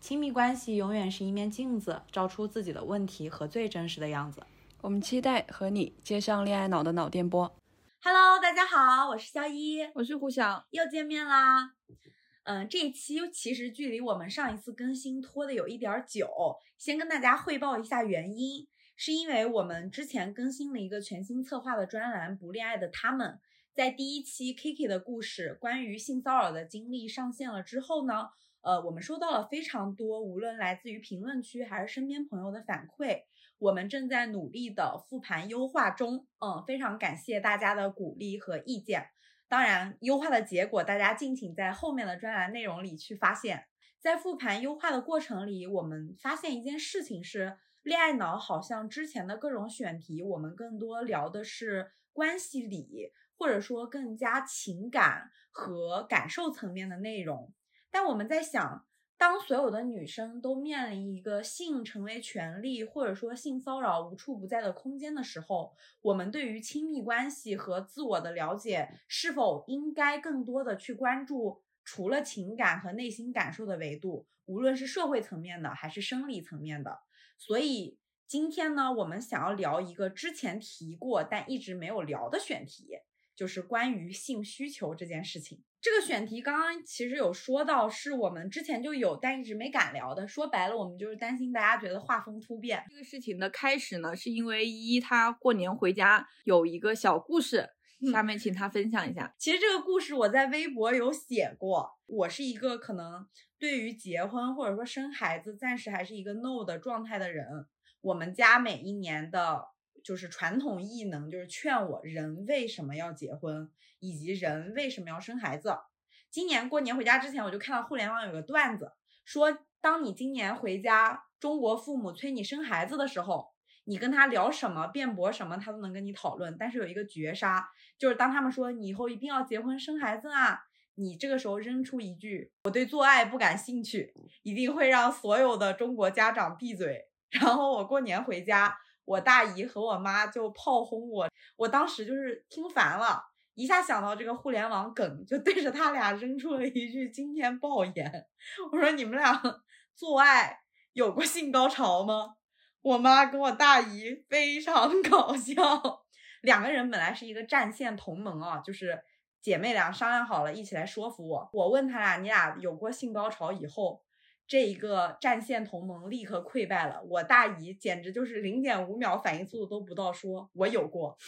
亲密关系永远是一面镜子，照出自己的问题和最真实的样子。我们期待和你接上恋爱脑的脑电波。Hello，大家好，我是肖一，我是胡晓，又见面啦。嗯，这一期其实距离我们上一次更新拖的有一点久，先跟大家汇报一下原因，是因为我们之前更新了一个全新策划的专栏《不恋爱的他们》，在第一期 Kiki 的故事关于性骚扰的经历上线了之后呢。呃，我们收到了非常多，无论来自于评论区还是身边朋友的反馈，我们正在努力的复盘优化中。嗯，非常感谢大家的鼓励和意见。当然，优化的结果大家敬请在后面的专栏内容里去发现。在复盘优化的过程里，我们发现一件事情是，恋爱脑好像之前的各种选题，我们更多聊的是关系里，或者说更加情感和感受层面的内容。但我们在想，当所有的女生都面临一个性成为权利，或者说性骚扰无处不在的空间的时候，我们对于亲密关系和自我的了解，是否应该更多的去关注除了情感和内心感受的维度，无论是社会层面的还是生理层面的？所以今天呢，我们想要聊一个之前提过但一直没有聊的选题，就是关于性需求这件事情。这个选题刚刚其实有说到，是我们之前就有，但一直没敢聊的。说白了，我们就是担心大家觉得画风突变。这个事情的开始呢，是因为一他过年回家有一个小故事，下面请他分享一下。其实这个故事我在微博有写过。我是一个可能对于结婚或者说生孩子暂时还是一个 no 的状态的人。我们家每一年的就是传统异能，就是劝我人为什么要结婚。以及人为什么要生孩子？今年过年回家之前，我就看到互联网有个段子，说当你今年回家，中国父母催你生孩子的时候，你跟他聊什么、辩驳什么，他都能跟你讨论。但是有一个绝杀，就是当他们说你以后一定要结婚生孩子啊，你这个时候扔出一句“我对做爱不感兴趣”，一定会让所有的中国家长闭嘴。然后我过年回家，我大姨和我妈就炮轰我，我当时就是听烦了。一下想到这个互联网梗，就对着他俩扔出了一句惊天爆言。我说：“你们俩做爱有过性高潮吗？”我妈跟我大姨非常搞笑，两个人本来是一个战线同盟啊，就是姐妹俩商量好了一起来说服我。我问他俩：“你俩有过性高潮以后？”这一个战线同盟立刻溃败了，我大姨简直就是零点五秒反应速度都不到，说我有过，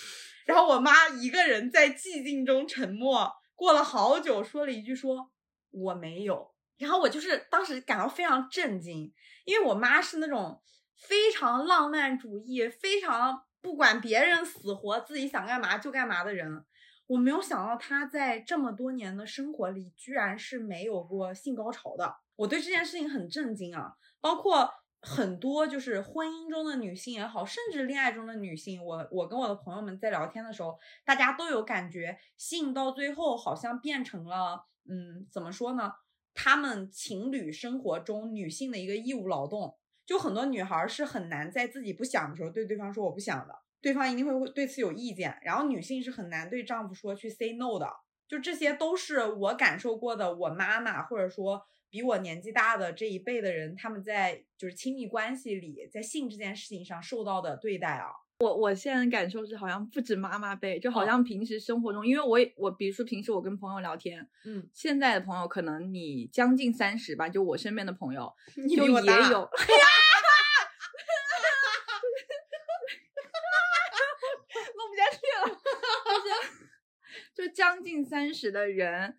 然后我妈一个人在寂静中沉默，过了好久说了一句说我没有，然后我就是当时感到非常震惊，因为我妈是那种非常浪漫主义，非常不管别人死活，自己想干嘛就干嘛的人，我没有想到她在这么多年的生活里居然是没有过性高潮的。我对这件事情很震惊啊！包括很多就是婚姻中的女性也好，甚至恋爱中的女性，我我跟我的朋友们在聊天的时候，大家都有感觉，性到最后好像变成了，嗯，怎么说呢？他们情侣生活中女性的一个义务劳动，就很多女孩是很难在自己不想的时候对对方说我不想的，对方一定会对此有意见。然后女性是很难对丈夫说去 say no 的，就这些都是我感受过的，我妈妈或者说。比我年纪大的这一辈的人，他们在就是亲密关系里，在性这件事情上受到的对待啊，我我现在感受是，好像不止妈妈辈，就好哦。像平时生活中，因为我也我比如说平时我跟朋友聊天，嗯，现在的朋友可能你将近三十吧，就我身边的朋友，你就也有，录不下去了，就是就将近三十的人，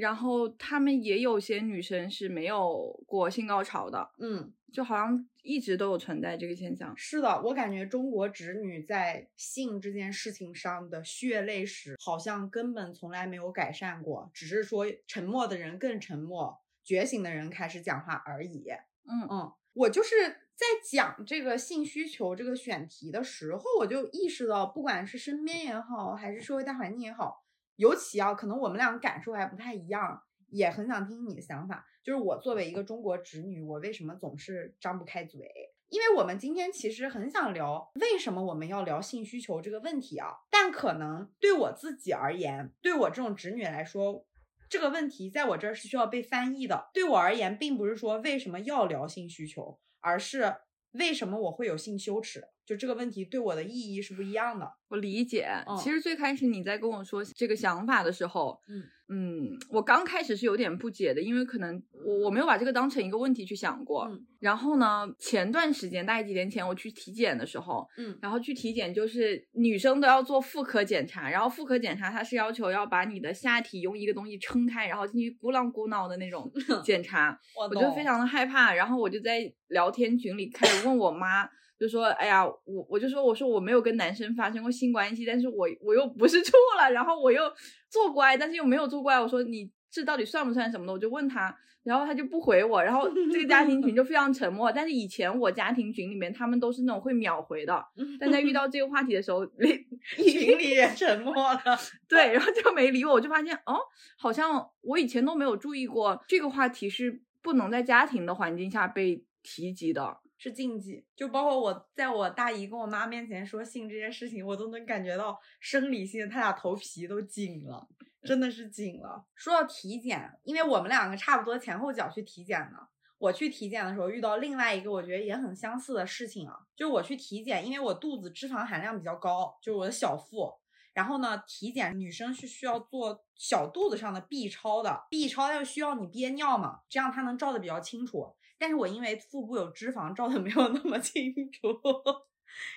然后他们也有些女生是没有过性高潮的，嗯，就好像一直都有存在这个现象。是的，我感觉中国直女在性这件事情上的血泪史好像根本从来没有改善过，只是说沉默的人更沉默，觉醒的人开始讲话而已。嗯嗯，我就是在讲这个性需求这个选题的时候，我就意识到，不管是身边也好，还是社会大环境也好，尤其啊，可能我们俩感受还不太一样，也很想听你的想法。就是我作为一个中国直女，我为什么总是张不开嘴？因为我们今天其实很想聊为什么我们要聊性需求这个问题啊，但可能对我自己而言，对我这种直女来说，这个问题在我这儿是需要被翻译的。对我而言，并不是说为什么要聊性需求，而是为什么我会有性羞耻。就这个问题对我的意义是不一样的。我理解，嗯其实最开始你在跟我说这个想法的时候，嗯嗯，我刚开始是有点不解的，因为可能我我没有把这个当成一个问题去想过。嗯然后呢，前段时间大概几年前我去体检的时候，嗯然后去体检就是女生都要做妇科检查，然后妇科检查它是要求要把你的下体用一个东西撑开，然后进去咕囔咕囔的那种 检查，我我就非常的害怕，然后我就在聊天群里开始问我妈，就说，哎呀，我我就说，我说我没有跟男生发生过性关系，但是我我又不是 处了，然后我又做过爱，但是又没有做过爱，我说你这到底算不算什么的？我就问他，然后他就不回我，然后这个家庭群就非常沉默。但是以前我家庭群里面他们都是那种会秒回的，但在遇到这个话题的时候，群里也沉默了。对，然后就没理我，我就发现哦，好像我以前都没有注意过这个话题是不能在家庭的环境下被提及的。是禁忌，就包括我在我大姨跟我妈面前说性这件事情，我都能感觉到生理性，他俩头皮都紧了，真的是紧了。说到体检，因为我们两个差不多前后脚去体检的，我去体检的时候遇到另外一个我觉得也很相似的事情啊，就是我去体检，因为我肚子脂肪含量比较高，就是我的小腹。然后呢，体检女生是需要做小肚子上的 B 超的，B 超要需要你憋尿嘛，这样它能照的比较清楚。但是我因为腹部有脂肪，照的没有那么清楚，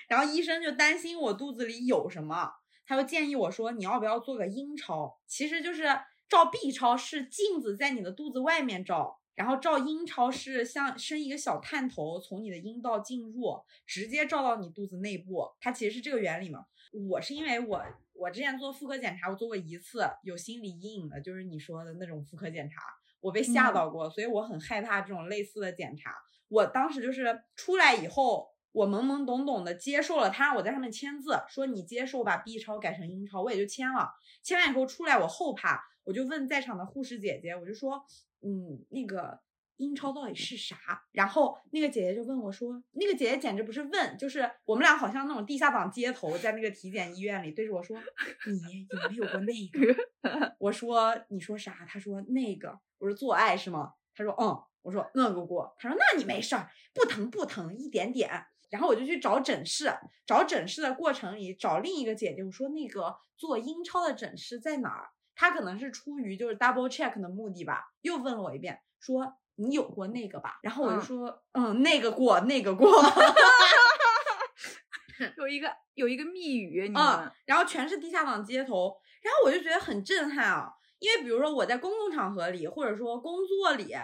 然后医生就担心我肚子里有什么，他就建议我说你要不要做个阴超？其实就是照 B 超是镜子在你的肚子外面照，然后照阴超是像伸一个小探头从你的阴道进入，直接照到你肚子内部，它其实是这个原理嘛。我是因为我我之前做妇科检查，我做过一次，有心理阴影的，就是你说的那种妇科检查。我被吓到过，所以我很害怕这种类似的检查。我当时就是出来以后，我懵懵懂懂的接受了他让我在上面签字，说你接受把 B 超改成阴超，我也就签了。签完以后出来，我后怕，我就问在场的护士姐姐，我就说，嗯，那个阴超到底是啥？然后那个姐姐就问我说，那个姐姐简直不是问，就是我们俩好像那种地下党街头，在那个体检医院里对着我说，你有没有过那个？我说你说啥？她说那个。我说做爱是吗？他说嗯。我说那个过。他说那你没事儿，不疼不疼，一点点。然后我就去找诊室，找诊室的过程里找另一个姐姐，我说那个做阴超的诊室在哪儿？她可能是出于就是 double check 的目的吧，又问了我一遍，说你有过那个吧？然后我就说嗯，嗯那个过，那个过。有一个有一个密语，你嗯，然后全是地下党街头，然后我就觉得很震撼啊，因为比如说我在公共场合里，或者说工作里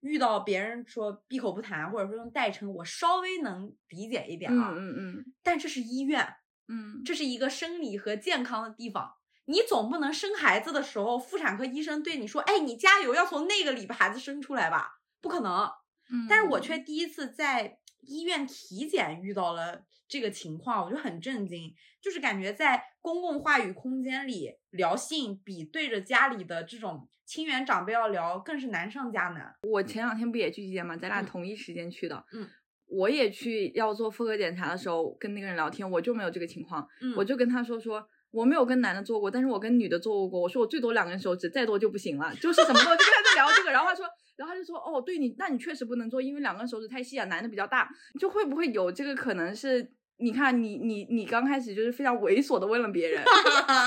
遇到别人说闭口不谈，或者说用代称，我稍微能理解一点啊，嗯嗯。嗯，但这是医院，嗯，这是一个生理和健康的地方，你总不能生孩子的时候，妇产科医生对你说，哎，你加油，要从那个里把孩子生出来吧，不可能。嗯。但是我却。第一次在医院体检遇到了这个情况，我就很震惊，就是感觉在公共话语空间里聊性，比对着家里的这种亲缘长辈要聊更是难上加难。我前两天不也去体检吗？咱俩嗯同一时间去的。嗯，我也去要做妇科检查的时候，跟那个人聊天，我就没有这个情况，嗯我就跟他说说。我没有跟男的做过，但是我跟女的做过。我说我最多两根手指，再多就不行了，就是什么都就跟他在聊这个。然后他说，然后他就说，哦，对你，那你确实不能做，因为两根手指太细啊，男的比较大，就会不会有这个可能是你看你你你刚开始就是非常猥琐的问了别人，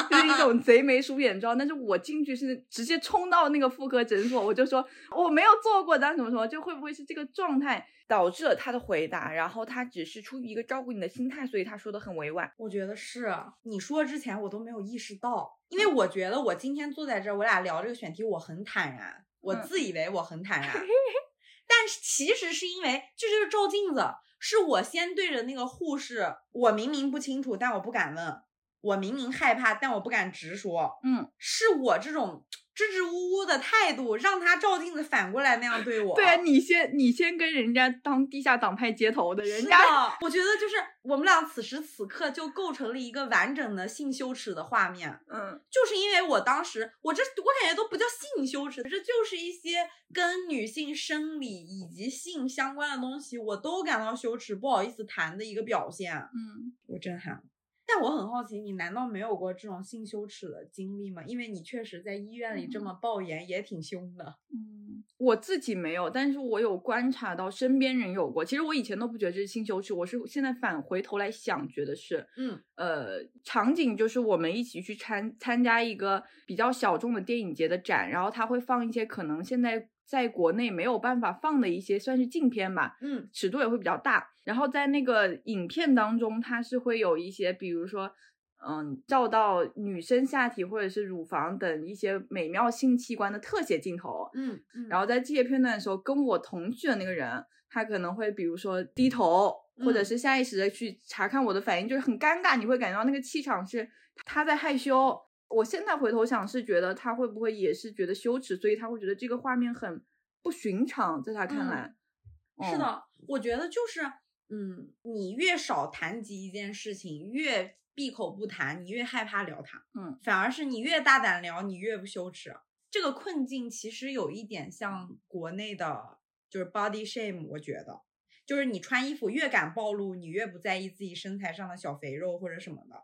就是一种贼眉鼠眼状。但是我进去是直接冲到那个妇科诊所，我就说我没有做过，但怎么说，就会不会是这个状态导致了他的回答？然后他只是出于一个照顾你的心态，所以他说的很委婉。我觉得是你说之前我都没有意识到，因为我觉得我今天坐在这儿，我俩聊这个选题，我很坦然，我自以为我很坦然。但是其实是因为这就是照镜子，是我先对着那个护士，我明明不清楚，但我不敢问，我明明害怕，但我不敢直说，嗯，是我这种。支支吾吾的态度，让他照镜子反过来那样对我。对啊，你先你先跟人家当地下党派接头的，人家我觉得就是我们俩此时此刻就构成了一个完整的性羞耻的画面。嗯，就是因为我当时我这我感觉都不叫性羞耻，这就是一些跟女性生理以及性相关的东西，我都感到羞耻，不好意思谈的一个表现。嗯，我震撼。但我很好奇，你难道没有过这种性羞耻的经历吗？因为你确实在医院里这么爆言，也挺凶的。嗯，我自己没有，但是我有观察到身边人有过。其实我以前都不觉得这是性羞耻，我是现在返回头来想，觉得是，嗯，呃，场景就是我们一起去参参加一个比较小众的电影节的展，然后他会放一些可能现在。在国内没有办法放的一些算是禁片吧，嗯，尺度也会比较大。然后在那个影片当中，它是会有一些，比如说，嗯，照到女生下体或者是乳房等一些美妙性器官的特写镜头，嗯，嗯然后在这些片段的时候，跟我同去的那个人，他可能会比如说低头，或者是下意识的去查看我的反应，就是很尴尬，你会感觉到那个气场是他在害羞。我现在回头想，是觉得他会不会也是觉得羞耻，所以他会觉得这个画面很不寻常，在他看来，是的，我觉得就是，嗯，你越少谈及一件事情，越闭口不谈，你越害怕聊它，嗯，反而是你越大胆聊，你越不羞耻。这个困境其实有一点像国内的，就是 body shame，我觉得，就是你穿衣服越敢暴露，你越不在意自己身材上的小肥肉或者什么的。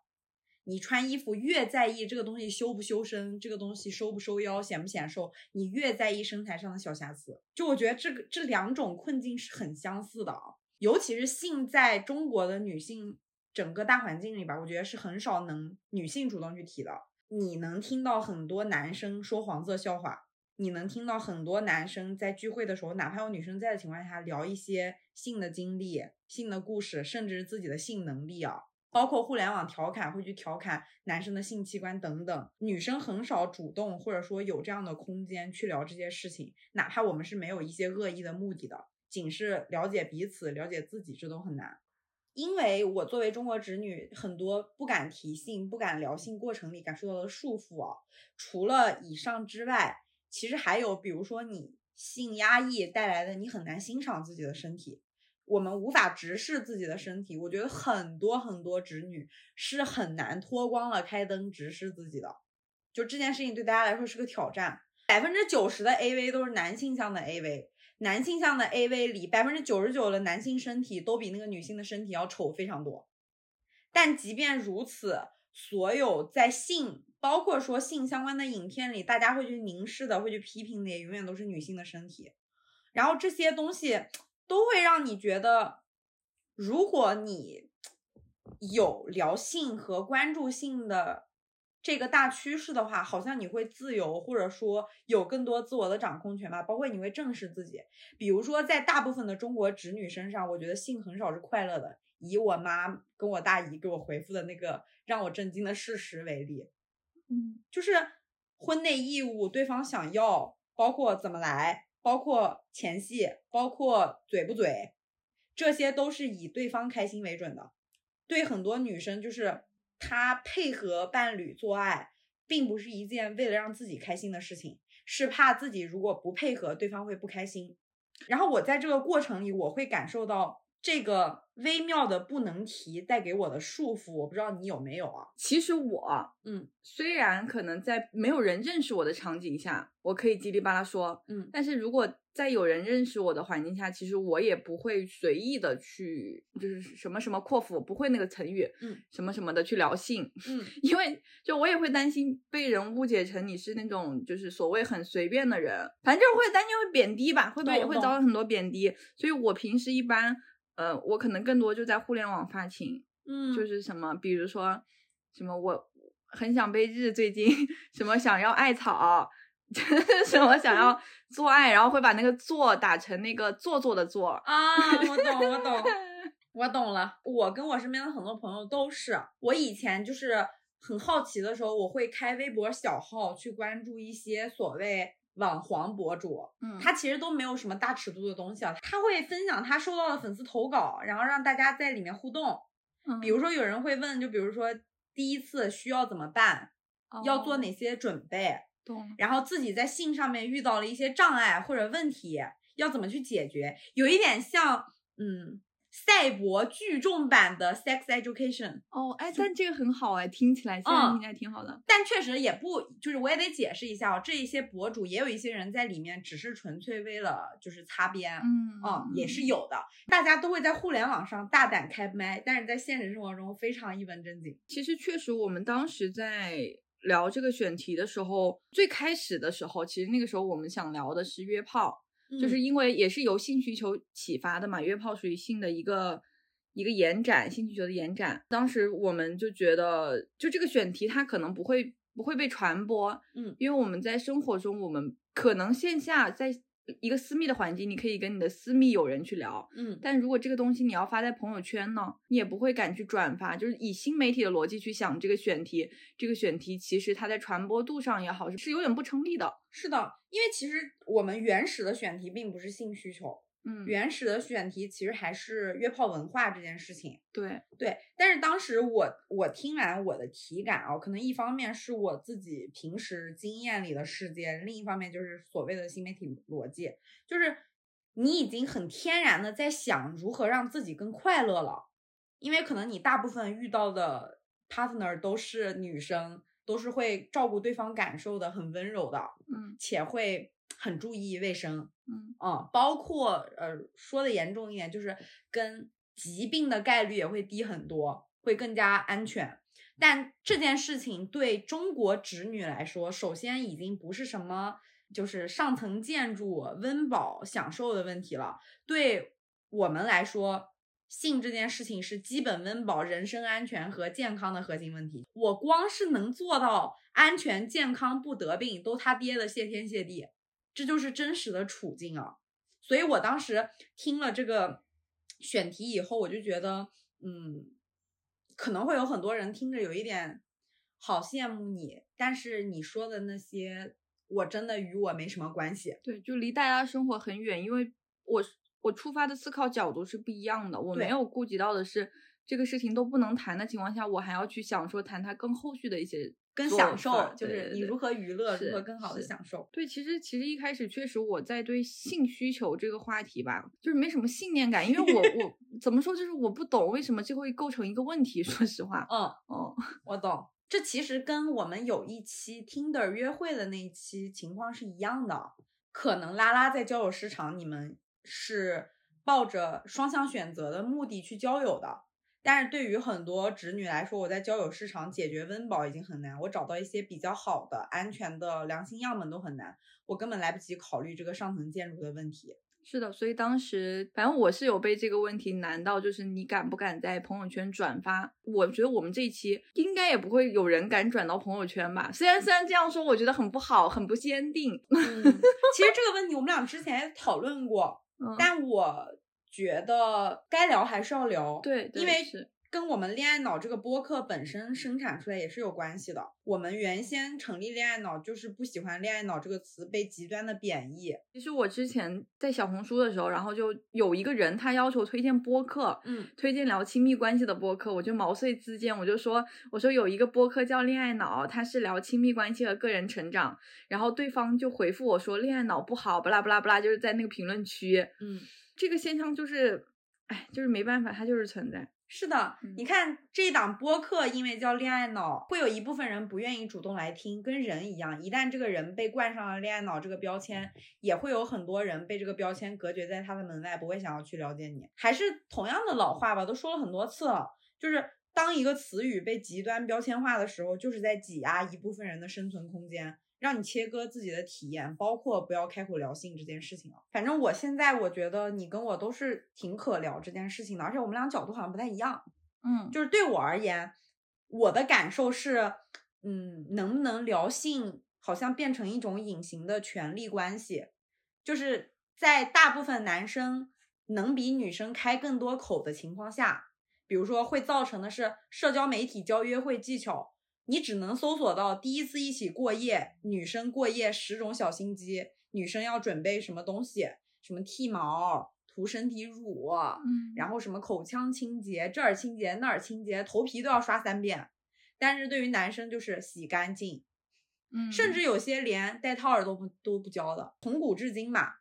你穿衣服越在意这个东西修不修身，这个东西收不收腰，显不显瘦，你越在意身材上的小瑕疵。就我觉得这个这两种困境是很相似的啊，尤其是性在中国的女性整个大环境里吧，我觉得是很少能女性主动去提的。你能听到很多男生说黄色笑话，你能听到很多男生在聚会的时候，哪怕有女生在的情况下聊一些性的经历、性的故事，甚至自己的性能力啊。包括互联网调侃会去调侃男生的性器官等等，女生很少主动或者说有这样的空间去聊这些事情，哪怕我们是没有一些恶意的目的的，仅是了解彼此、了解自己，这都很难。因为我作为中国直女，很多不敢提性、不敢聊性过程里感受到的束缚啊，除了以上之外，其实还有，比如说你性压抑带来的，你很难欣赏自己的身体。我们无法直视自己的身体，我觉得很多很多直女是很难脱光了开灯直视自己的，就这件事情对大家来说是个挑战。百分之九十的 AV 都是男性向的 AV，男性向的 AV 里百分之九十九的男性身体都比那个女性的身体要丑非常多。但即便如此，所有在性，包括说性相关的影片里，大家会去凝视的、会去批评的，也永远都是女性的身体。然后这些东西。都会让你觉得，如果你有聊性和关注性的这个大趋势的话，好像你会自由，或者说有更多自我的掌控权吧。包括你会正视自己，比如说在大部分的中国直女身上，我觉得性很少是快乐的。以我妈跟我大姨给我回复的那个让我震惊的事实为例，嗯，就是婚内义务，对方想要，包括怎么来。包括前戏，包括嘴不嘴，这些都是以对方开心为准的。对很多女生，就是她配合伴侣做爱，并不是一件为了让自己开心的事情，是怕自己如果不配合，对方会不开心。然后我在这个过程里，我会感受到这个。微妙的不能提带给我的束缚，我不知道你有没有啊？其实我，嗯，虽然可能在没有人认识我的场景下，我可以叽里吧啦说，嗯，但是如果在有人认识我的环境下，其实我也不会随意的去，就是什么什么阔腹，不会那个成语，嗯，什么什么的去聊性，嗯，因为就我也会担心被人误解成你是那种就是所谓很随便的人，反正就是会担心会贬低吧，会不会会遭到很多贬低？所以我平时一般。呃，我可能更多就在互联网发情，嗯，就是什么，比如说什么我很想被日，最近什么想要艾草，什么想要 做爱，然后会把那个做打成那个做作的做。啊，我懂，我懂，我懂了。我跟我身边的很多朋友都是，我以前就是很好奇的时候，我会开微博小号去关注一些所谓网黄博主，嗯。他其实都没有什么大尺度的东西啊，他会分享他收到的粉丝投稿，然后让大家在里面互动。嗯比如说有人会问，就比如说第一次需要怎么办，要做哦。哪些准备，懂。然后自己在性上面遇到了一些障碍或者问题，要怎么去解决，有一点像嗯赛博聚众版的 sex education，哦，哎，但这个很好哎，听起来现在嗯听起来挺好的。但确实也不就是我也得解释一下哦，这一些博主也有一些人在里面只是纯粹为了就是擦边。嗯嗯，也是有的，大家都会在互联网上大胆开麦，但是在现实生活中非常一本正经。其实确实，我们当时在聊这个选题的时候，最开始的时候，其实那个时候我们想聊的是约炮，就是嗯因为也是由性需求启发的嘛，约炮属于性的一个一个延展，性需求的延展。当时我们就觉得，就这个选题它可能不会不会被传播，嗯因为我们在生活中，我们可能线下在一个私密的环境，你可以跟你的私密友人去聊，嗯但如果这个东西你要发在朋友圈呢，你也不会敢去转发。就是以新媒体的逻辑去想这个选题，这个选题其实它在传播度上也好，是有点不成立的。是的，因为其实我们原始的选题并不是性需求，嗯，原始的选题其实还是约炮文化这件事情。对，对，但是当时我我听完我的体感啊，可能一方面是我自己平时经验里的世界，另一方面就是所谓的新媒体逻辑，就是你已经很天然的在想如何让自己更快乐了，因为可能你大部分遇到的 partner 都是女生，都是会照顾对方感受的，很温柔的，嗯。且会很注意卫生，嗯啊，包括呃说的严重一点，就是跟疾病的概率也会低很多，会更加安全。但这件事情对中国直女来说，首先已经不是什么就是上层建筑、温饱、享受的问题了。对我们来说，性这件事情是基本温饱、人身安全和健康的核心问题。我光是能做到安全、健康、不得病，都他爹的谢天谢地。这就是真实的处境啊。所以我当时听了这个选题以后，我就觉得，嗯，可能会有很多人听着有一点好羡慕你，但是你说的那些，我真的与我没什么关系。对，就离大家生活很远，因为我我出发的思考角度是不一样的，我没有顾及到的是这个事情都不能谈的情况下，我还要去想说谈它更后续的一些做跟享受，就是你如何娱乐，如何更好的享受。对，其实其实一开始确实我在对性需求这个话题吧，就是没什么信念感，因为我 我怎么说，就是我不懂为什么这会构成一个问题。说实话，嗯，嗯，我懂。这其实跟我们有一期 Tinder 约会的那一期情况是一样的。可能拉拉在交友市场，你们是抱着双向选择的目的去交友的。但是对于很多直女来说，我在交友市场解决温饱已经很难，我找到一些比较好的、安全的良心样本都很难，我根本来不及考虑这个上层建筑的问题。是的，所以当时反正我是有被这个问题难到，就是你敢不敢在朋友圈转发？我觉得我们这一期应该也不会有人敢转到朋友圈吧。虽然虽然这样说，我觉得很不好，很不坚定。嗯，其实这个问题我们俩之前也讨论过，嗯，但我觉得该聊还是要聊，对，对因为是跟我们恋爱脑这个播客本身生产出来也是有关系的。我们原先成立恋爱脑，就是不喜欢“恋爱脑”这个词被极端的贬义。其实我之前在小红书的时候，然后就有一个人他要求推荐播客，嗯推荐聊亲密关系的播客，我就毛遂自荐，我就说我说有一个播客叫恋爱脑，它是聊亲密关系和个人成长，然后对方就回复我说恋爱脑不好，不啦不啦不啦，就是在那个评论区，嗯，这个现象就是，哎，就是没办法，它就是存在。是的，嗯你看这一档播客，因为叫恋爱脑，会有一部分人不愿意主动来听，跟人一样，一旦这个人被冠上了恋爱脑这个标签，也会有很多人被这个标签隔绝在他的门外，不会想要去了解你。还是同样的老话吧，都说了很多次了，就是当一个词语被极端标签化的时候，就是在挤压一部分人的生存空间。让你切割自己的体验，包括不要开口聊性这件事情啊。反正我现在我觉得你跟我都是挺可聊这件事情的，而且我们俩角度好像不太一样。嗯，就是对我而言，我的感受是，嗯，能不能聊性，好像变成一种隐形的权利关系，就是在大部分男生能比女生开更多口的情况下，比如说会造成的是社交媒体教约会技巧，你只能搜索到第一次一起过夜，女生过夜十种小心机，女生要准备什么东西，什么剃毛。涂身体乳，嗯然后什么口腔清洁，这儿清洁那儿清洁，头皮都要刷三遍。但是对于男生就是洗干净，嗯，甚至有些连戴套儿都不都不教的。从古至今嘛，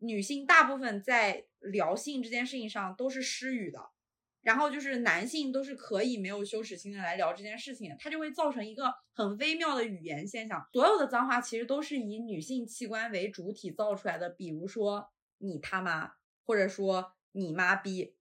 女性大部分在聊性这件事情上都是失语的，然后就是男性都是可以没有羞耻心的来聊这件事情，它就会造成一个很微妙的语言现象。所有的脏话其实都是以女性器官为主体造出来的，比如说你他妈，或者说你妈逼，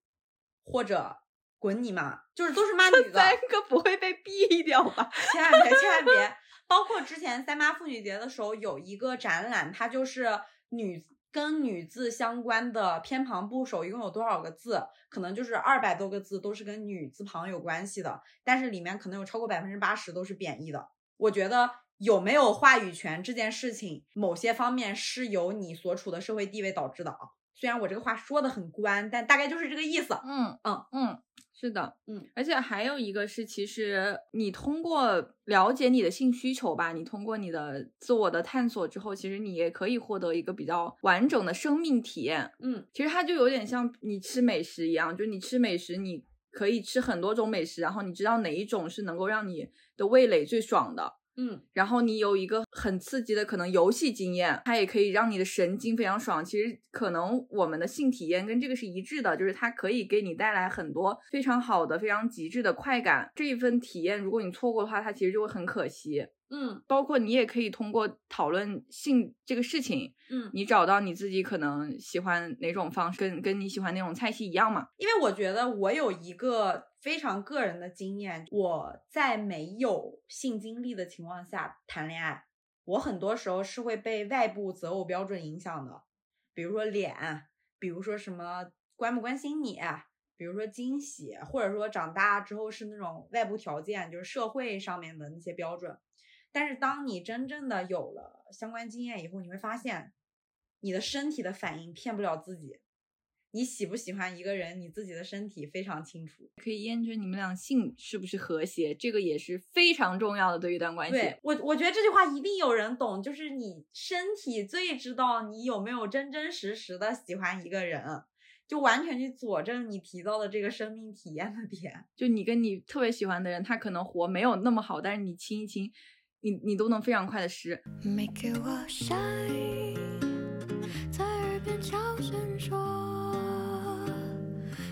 或者滚你妈，就是都是骂女的。三个不会被毙掉吧？千万别，千万别！包括之前三八妇女节的时候，有一个展览，它就是女跟女字相关的偏旁部首，一共有多少个字？可能就是二百多个字，都是跟女字旁有关系的，但是里面可能有超过百分之八十都是贬义的。我觉得有没有话语权这件事情，某些方面是由你所处的社会地位导致的啊。虽然我这个话说的很官，但大概就是这个意思。嗯嗯嗯，是的，嗯，而且还有一个是，其实你通过了解你的性需求吧，你通过你的自我的探索之后，其实你也可以获得一个比较完整的生命体验。嗯其实它就有点像你吃美食一样，就你吃美食，你可以吃很多种美食，然后你知道哪一种是能够让你的味蕾最爽的。嗯然后你有一个很刺激的可能游戏经验，它也可以让你的神经非常爽。其实可能我们的性体验跟这个是一致的，就是它可以给你带来很多非常好的、非常极致的快感。这一份体验，如果你错过的话，它其实就会很可惜。嗯包括你也可以通过讨论性这个事情，嗯，你找到你自己可能喜欢哪种方式，跟跟你喜欢那种菜系一样嘛。因为我觉得我有一个非常个人的经验，我在没有性经历的情况下谈恋爱，我很多时候是会被外部择偶标准影响的，比如说脸，比如说什么关不关心你，比如说惊喜，或者说长大之后是那种外部条件，就是社会上面的那些标准。但是当你真正的有了相关经验以后，你会发现，你的身体的反应骗不了自己。你喜不喜欢一个人，你自己的身体非常清楚。可以验证你们俩性是不是和谐，这个也是非常重要的对一段关系。对我，我觉得这句话一定有人懂，就是你身体最知道你有没有真真实实的喜欢一个人，就完全去佐证你提到的这个生命体验的点。就你跟你特别喜欢的人，他可能活没有那么好，但是你亲一亲，你你都能非常快的识，make you a shine，在耳边悄声说，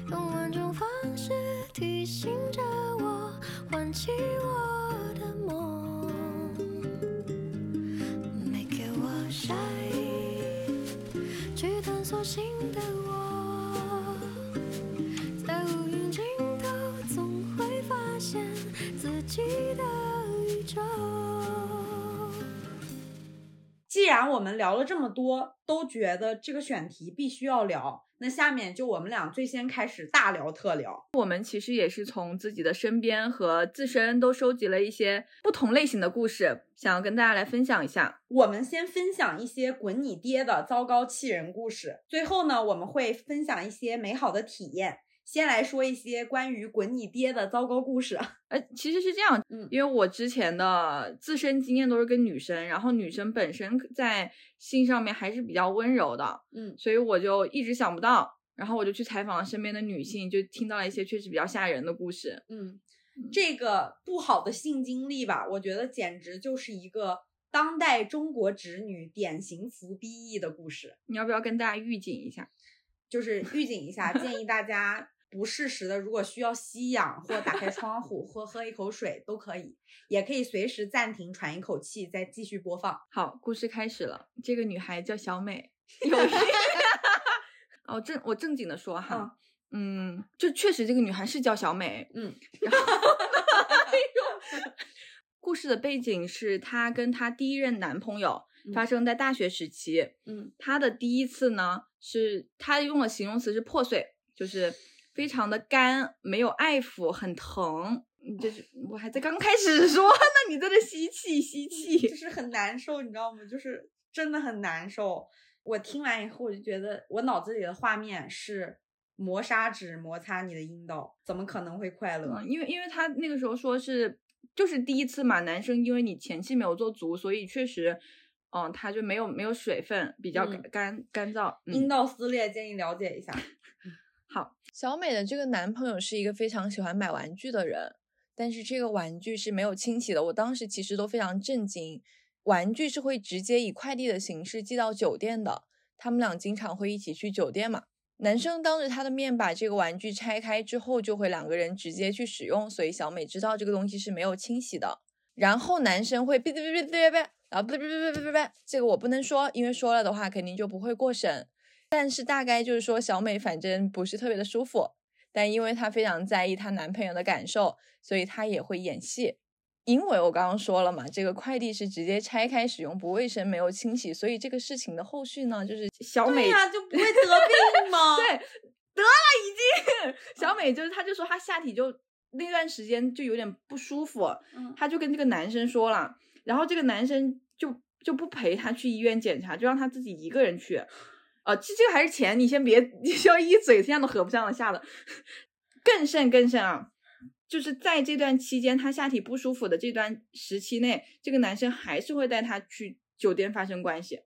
用万种方式提醒着我，唤起我的梦。make you a shine，去探索新的我，在乌云尽头总会发现自己的宇宙。既然我们聊了这么多，都觉得这个选题必须要聊，那下面就我们俩最先开始大聊特聊。我们其实也是从自己的身边和自身都收集了一些不同类型的故事，想要跟大家来分享一下。我们先分享一些滚你爹的糟糕气人故事，最后呢，我们会分享一些美好的体验。先来说一些关于滚你爹的糟糕故事。呃，其实是这样，嗯因为我之前的自身经验都是跟女生，然后女生本身在性上面还是比较温柔的，嗯所以我就一直想不到，然后我就去采访了身边的女性，就听到了一些确实比较吓人的故事。嗯，这个不好的性经历吧，我觉得简直就是一个当代中国直女典型服 B E 的故事。你要不要跟大家预警一下？就是预警一下，建议大家不适时的，如果需要吸氧或打开窗户 或喝一口水都可以，也可以随时暂停喘一口气，再继续播放。好，故事开始了。这个女孩叫小美，有一 哦正我正经的说哈，嗯，就确实这个女孩是叫小美，嗯，然后故事的背景是她跟她第一任男朋友嗯发生在大学时期。嗯她的第一次呢，是她用了形容词是破碎，就是非常的干，没有爱抚，很疼。你这是我还在刚开始说，那你在这吸气吸气就。是很难受，你知道吗？就是真的很难受。我听完以后，我就觉得我脑子里的画面是磨砂纸摩擦你的阴道，怎么可能会快乐？嗯，因为因为他那个时候说是就是第一次嘛，男生因为你前期没有做足，所以确实，嗯，他就没有没有水分，比较嗯干干干燥。嗯阴道撕裂，建议了解一下。小美的这个男朋友是一个非常喜欢买玩具的人，但是这个玩具是没有清洗的。我当时其实都非常震惊，玩具是会直接以快递的形式寄到酒店的。他们俩经常会一起去酒店嘛。男生当着他的面把这个玩具拆开之后，就会两个人直接去使用，所以小美知道这个东西是没有清洗的。然后男生会哔哔哔哔哔哔，然后哔哔哔哔哔哔，这个我不能说，因为说了的话肯定就不会过审。但是大概就是说，小美反正不是特别的舒服，但因为她非常在意她男朋友的感受，所以她也会演戏。因为我刚刚说了嘛，这个快递是直接拆开使用，不卫生，没有清洗，所以这个事情的后续呢，就是小美对呀、就不会得病吗？对，得了已经。小美就是，她就说她下体就那段时间就有点不舒服，嗯她就跟这个男生说了，然后这个男生就就不陪她去医院检查，就让她自己一个人去。呃，这这个还是钱，你先别，你要一嘴这样都合不上的，吓得更甚更甚啊！就是在这段期间，他下体不舒服的这段时期内，这个男生还是会带他去酒店发生关系，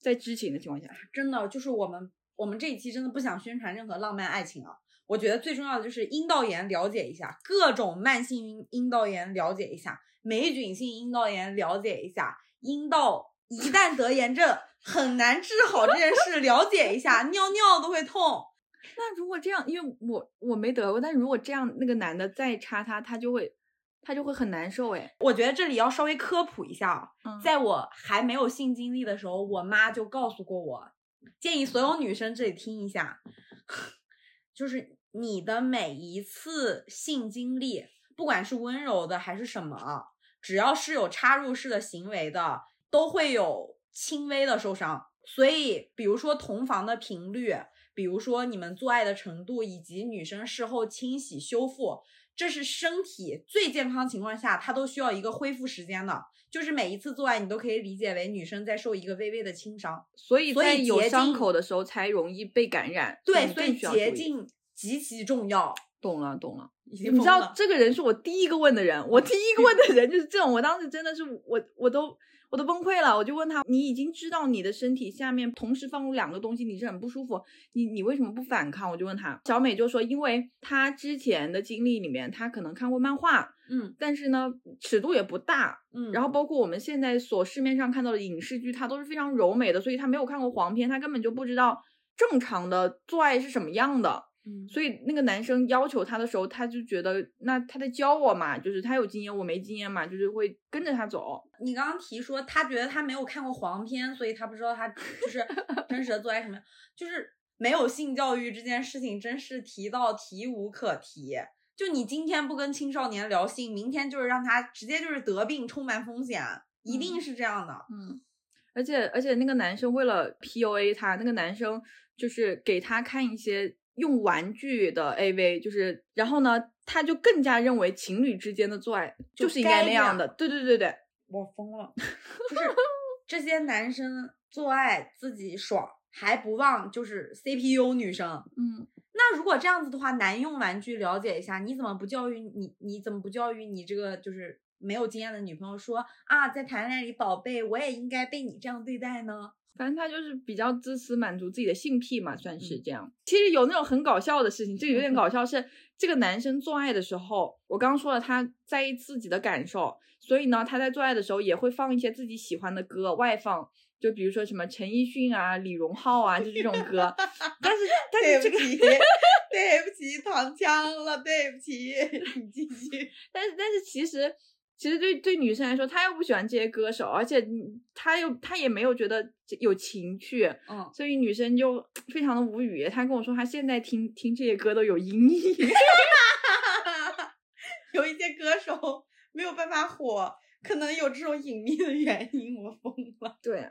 在知情的情况下。真的就是我们我们这一期真的不想宣传任何浪漫爱情啊。我觉得最重要的就是阴道炎了解一下，各种慢性阴阴道炎了解一下，霉菌性阴道炎了解一下，阴道一旦得炎症很难治好这件事了解一下，尿尿都会痛。那如果这样，因为我我没得过，但如果这样，那个男的再插他，他就会他就会很难受哎。我觉得这里要稍微科普一下啊，嗯在我还没有性经历的时候，我妈就告诉过我，建议所有女生这里听一下，就是你的每一次性经历，不管是温柔的还是什么，只要是有插入式的行为的，都会有轻微的受伤。所以，比如说同房的频率，比如说你们做爱的程度，以及女生事后清洗修复，这是身体最健康情况下，它都需要一个恢复时间的。就是每一次做爱，你都可以理解为女生在受一个微微的轻伤。所以在有伤口的时候才容易被感染。对，所以更需要注意捷径极其重要。懂了懂了。你知道这个人是我第一个问的人，我第一个问的人就是这种，我当时真的是我我都我都崩溃了，我就问他，你已经知道你的身体下面同时放入两个东西，你是很不舒服，你你为什么不反抗？我就问他，小美就说，因为她之前的经历里面，她可能看过漫画，嗯但是呢尺度也不大，嗯，然后包括我们现在所市面上看到的影视剧，它都是非常柔美的，所以她没有看过黄片，她根本就不知道正常的做爱是什么样的。嗯所以那个男生要求他的时候，他就觉得那他在教我嘛，就是他有经验，我没经验嘛，就是会跟着他走。你刚刚提说他觉得他没有看过黄片，所以他不知道他就是 真实的做爱什么，就是没有性教育这件事情，真是提到提无可提。就你今天不跟青少年聊性，明天就是让他直接就是得病，充满风险，一定嗯是这样的。嗯，而且而且那个男生为了 PUA 他，那个男生就是给他看一些用玩具的 AV，就是然后呢，他就更加认为情侣之间的做爱就就是应该那样的。对对对对，我疯了，就是 这些男生做爱自己爽，还不忘就是 CPU 女生。嗯，那如果这样子的话，男用玩具了解一下，你怎么不教育你？你怎么不教育你这个就是没有经验的女朋友说啊，在谈恋爱里，宝贝，我也应该被你这样对待呢？反正他就是比较自私，满足自己的性癖嘛，算是嗯这样。其实有那种很搞笑的事情，这个有点搞笑是，这个男生做爱的时候，我刚刚说了他在意自己的感受，所以呢，他在做爱的时候也会放一些自己喜欢的歌外放，就比如说什么陈奕迅啊、李荣浩啊，就这种歌。但是但是这个，起，对不起，躺枪了，对不起，你继续。但是但是其实。其实对对女生来说，她又不喜欢这些歌手，而且她又她也没有觉得有情趣，嗯，所以女生就非常的无语。她跟我说，她现在听听这些歌都有阴影。有一些歌手没有办法火，可能有这种隐秘的原因，我疯了。对，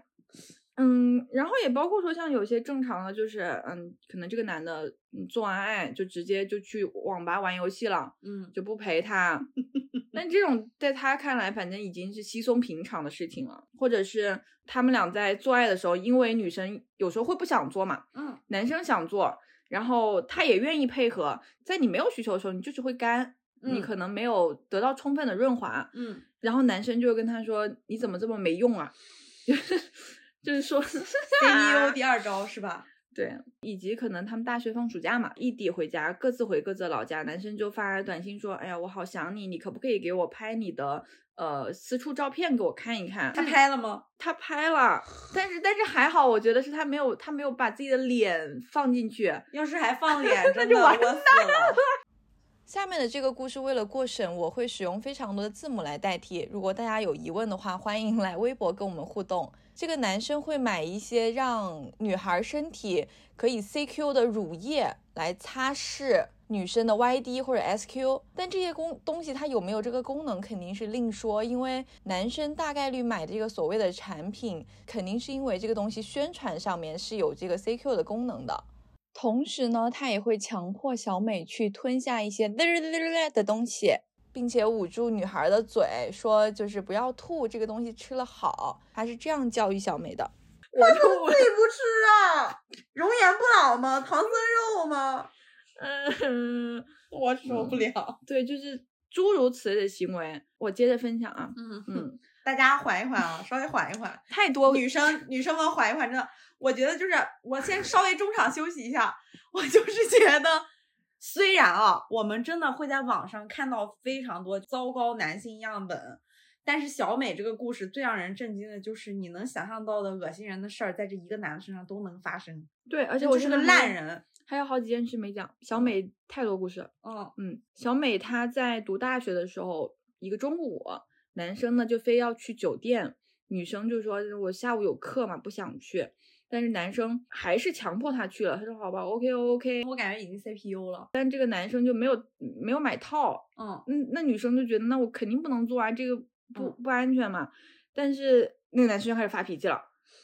嗯，然后也包括说像有些正常的，就是嗯，可能这个男的嗯做完爱就直接就去网吧玩游戏了，嗯，就不陪他。但 这种在他看来，反正已经是稀松平常的事情了，或者是他们俩在做爱的时候，因为女生有时候会不想做嘛，嗯，男生想做，然后他也愿意配合，在你没有需求的时候，你就是会干，你嗯可能没有得到充分的润滑，嗯，然后男生就会跟他说：“你怎么这么没用啊？” 就是就是说 CEO 第二招是吧？对，以及可能他们大学放暑假嘛，异地回家，各自回各自的老家，男生就发短信说：“哎呀，我好想你，你可不可以给我拍你的呃私处照片给我看一看？”他拍了吗？他拍了，但是但是还好，我觉得是他没有他没有把自己的脸放进去。要是还放 脸，那就完蛋了。下面的这个故事为了过审，我会使用非常多的字母来代替。如果大家有疑问的话，欢迎来微博跟我们互动。这个男生会买一些让女孩身体可以 CQ 的乳液来擦拭女生的 YD 或者 SQ，但这些功东西它有没有这个功能肯定是另说，因为男生大概率买这个所谓的产品，肯定是因为这个东西宣传上面是有这个 CQ 的功能的。同时呢，他也会强迫小美去吞下一些滋儿滋的东西，并且捂住女孩的嘴，说就是不要吐，这个东西吃了好。他是这样教育小梅的。我吐自己不吃啊？容颜不老吗？唐僧肉吗？嗯，我受不了。对，就是诸如此类的行为。我接着分享啊，嗯嗯，大家缓一缓啊，稍微缓一缓。太多女生 女生们缓一缓，真的，我觉得就是我先稍微中场休息一下。我就是觉得，虽然啊，我们真的会在网上看到非常多糟糕男性样本，但是小美这个故事最让人震惊的就是，你能想象到的恶心人的事儿，在这一个男的身上都能发生，对，而且我是个烂人。还有好几件事没讲。小美太多故事了。嗯嗯，小美她在读大学的时候，一个中午，男生呢就非要去酒店，女生就说我下午有课嘛，不想去。但是男生还是强迫她去了。他说好吧，OK OK。我感觉已经 CPU 了。但这个男生就没有没有买套，嗯嗯，那女生就觉得那我肯定不能做啊，这个不嗯不安全嘛。但是那个男生就开始发脾气了，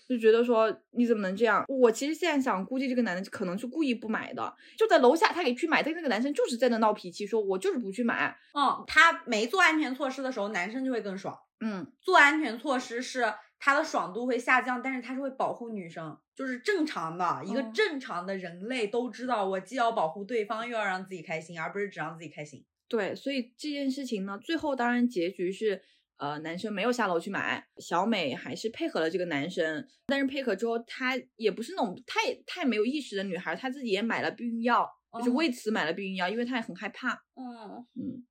就觉得说你怎么能这样？我其实现在想，估计这个男的可能是故意不买的，就在楼下他给去买，但那个男生就是在那闹脾气，说我就是不去买。嗯，他没做安全措施的时候，男生就会更爽。嗯，做安全措施是它的爽度会下降，但是它是会保护女生，就是正常的一个嗯正常的人类都知道，我既要保护对方，又要让自己开心，而不是只让自己开心。对，所以这件事情呢，最后当然结局是。呃，男生没有下楼去买，小美还是配合了这个男生，但是配合之后，她也不是那种太太没有意识的女孩，她自己也买了避孕药，就是哦为此买了避孕药，因为她也很害怕。嗯嗯，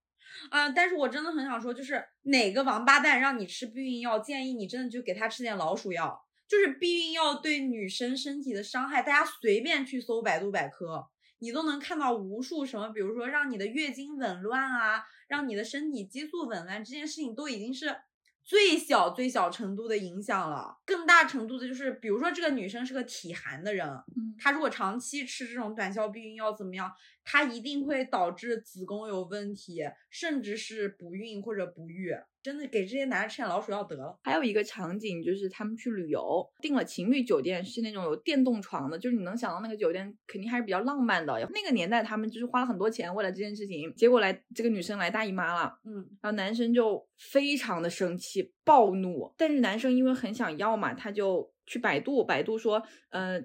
啊，但是我真的很想说，就是哪个王八蛋让你吃避孕药，建议你真的就给他吃点老鼠药。就是避孕药对女生身体的伤害，大家随便去搜百度百科，你都能看到无数什么，比如说让你的月经紊乱啊，让你的身体激素紊乱，这件事情都已经是最小最小程度的影响了。更大程度的就是，比如说这个女生是个体寒的人，嗯她如果长期吃这种短效避孕药怎么样？它一定会导致子宫有问题，甚至是不孕或者不育。真的给这些男人吃点老鼠药得了。还有一个场景就是他们去旅游，订了情侣酒店，是那种有电动床的，就是你能想到那个酒店肯定还是比较浪漫的。那个年代他们就是花了很多钱为了这件事情，结果来这个女生来大姨妈了，嗯然后男生就非常的生气暴怒，但是男生因为很想要嘛，他就去百度，百度说，呃，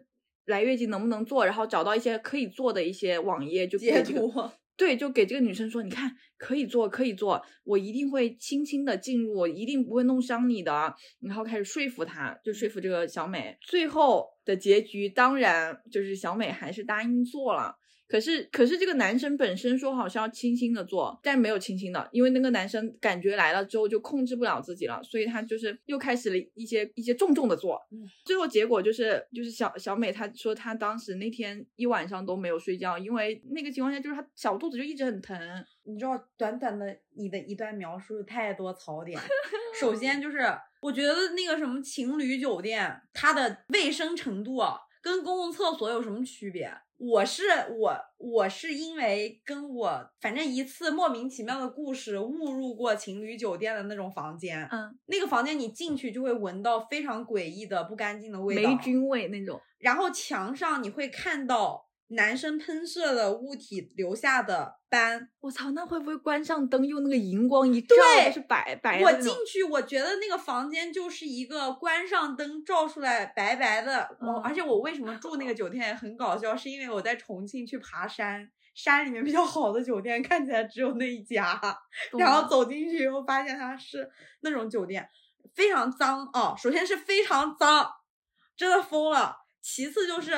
来月经能不能做，然后找到一些可以做的一些网页，就截给这个图，对，就给这个女生说，你看可以做，可以做，我一定会轻轻的进入，我一定不会弄伤你的。然后开始说服她，就说服这个小美。最后的结局当然就是小美还是答应做了。可是，可是这个男生本身说好像要轻轻的做，但没有轻轻的，因为那个男生感觉来了之后就控制不了自己了，所以他就是又开始了一些一些重重的做。嗯最后结果就是就是小小美她说她当时那天一晚上都没有睡觉，因为那个情况下就是她小肚子就一直很疼。你知道，短短的你的一段描述有太多槽点。首先就是，我觉得那个什么情侣酒店，它的卫生程度啊，跟公共厕所有什么区别？我是我，我是因为跟我反正一次莫名其妙的故事误入过情侣酒店的那种房间，嗯，那个房间你进去就会闻到非常诡异的不干净的味道，霉菌味那种。然后墙上你会看到男生喷射的物体留下的斑。我操，那会不会关上灯，用那个荧光一照是白白的我进去，我觉得那个房间就是一个关上灯照出来白白的。我、嗯而且我为什么住那个酒店也很搞笑，是因为我在重庆去爬山，山里面比较好的酒店看起来只有那一家，然后走进去以后发现它是那种酒店，非常脏哦。首先是非常脏，真的疯了。其次就是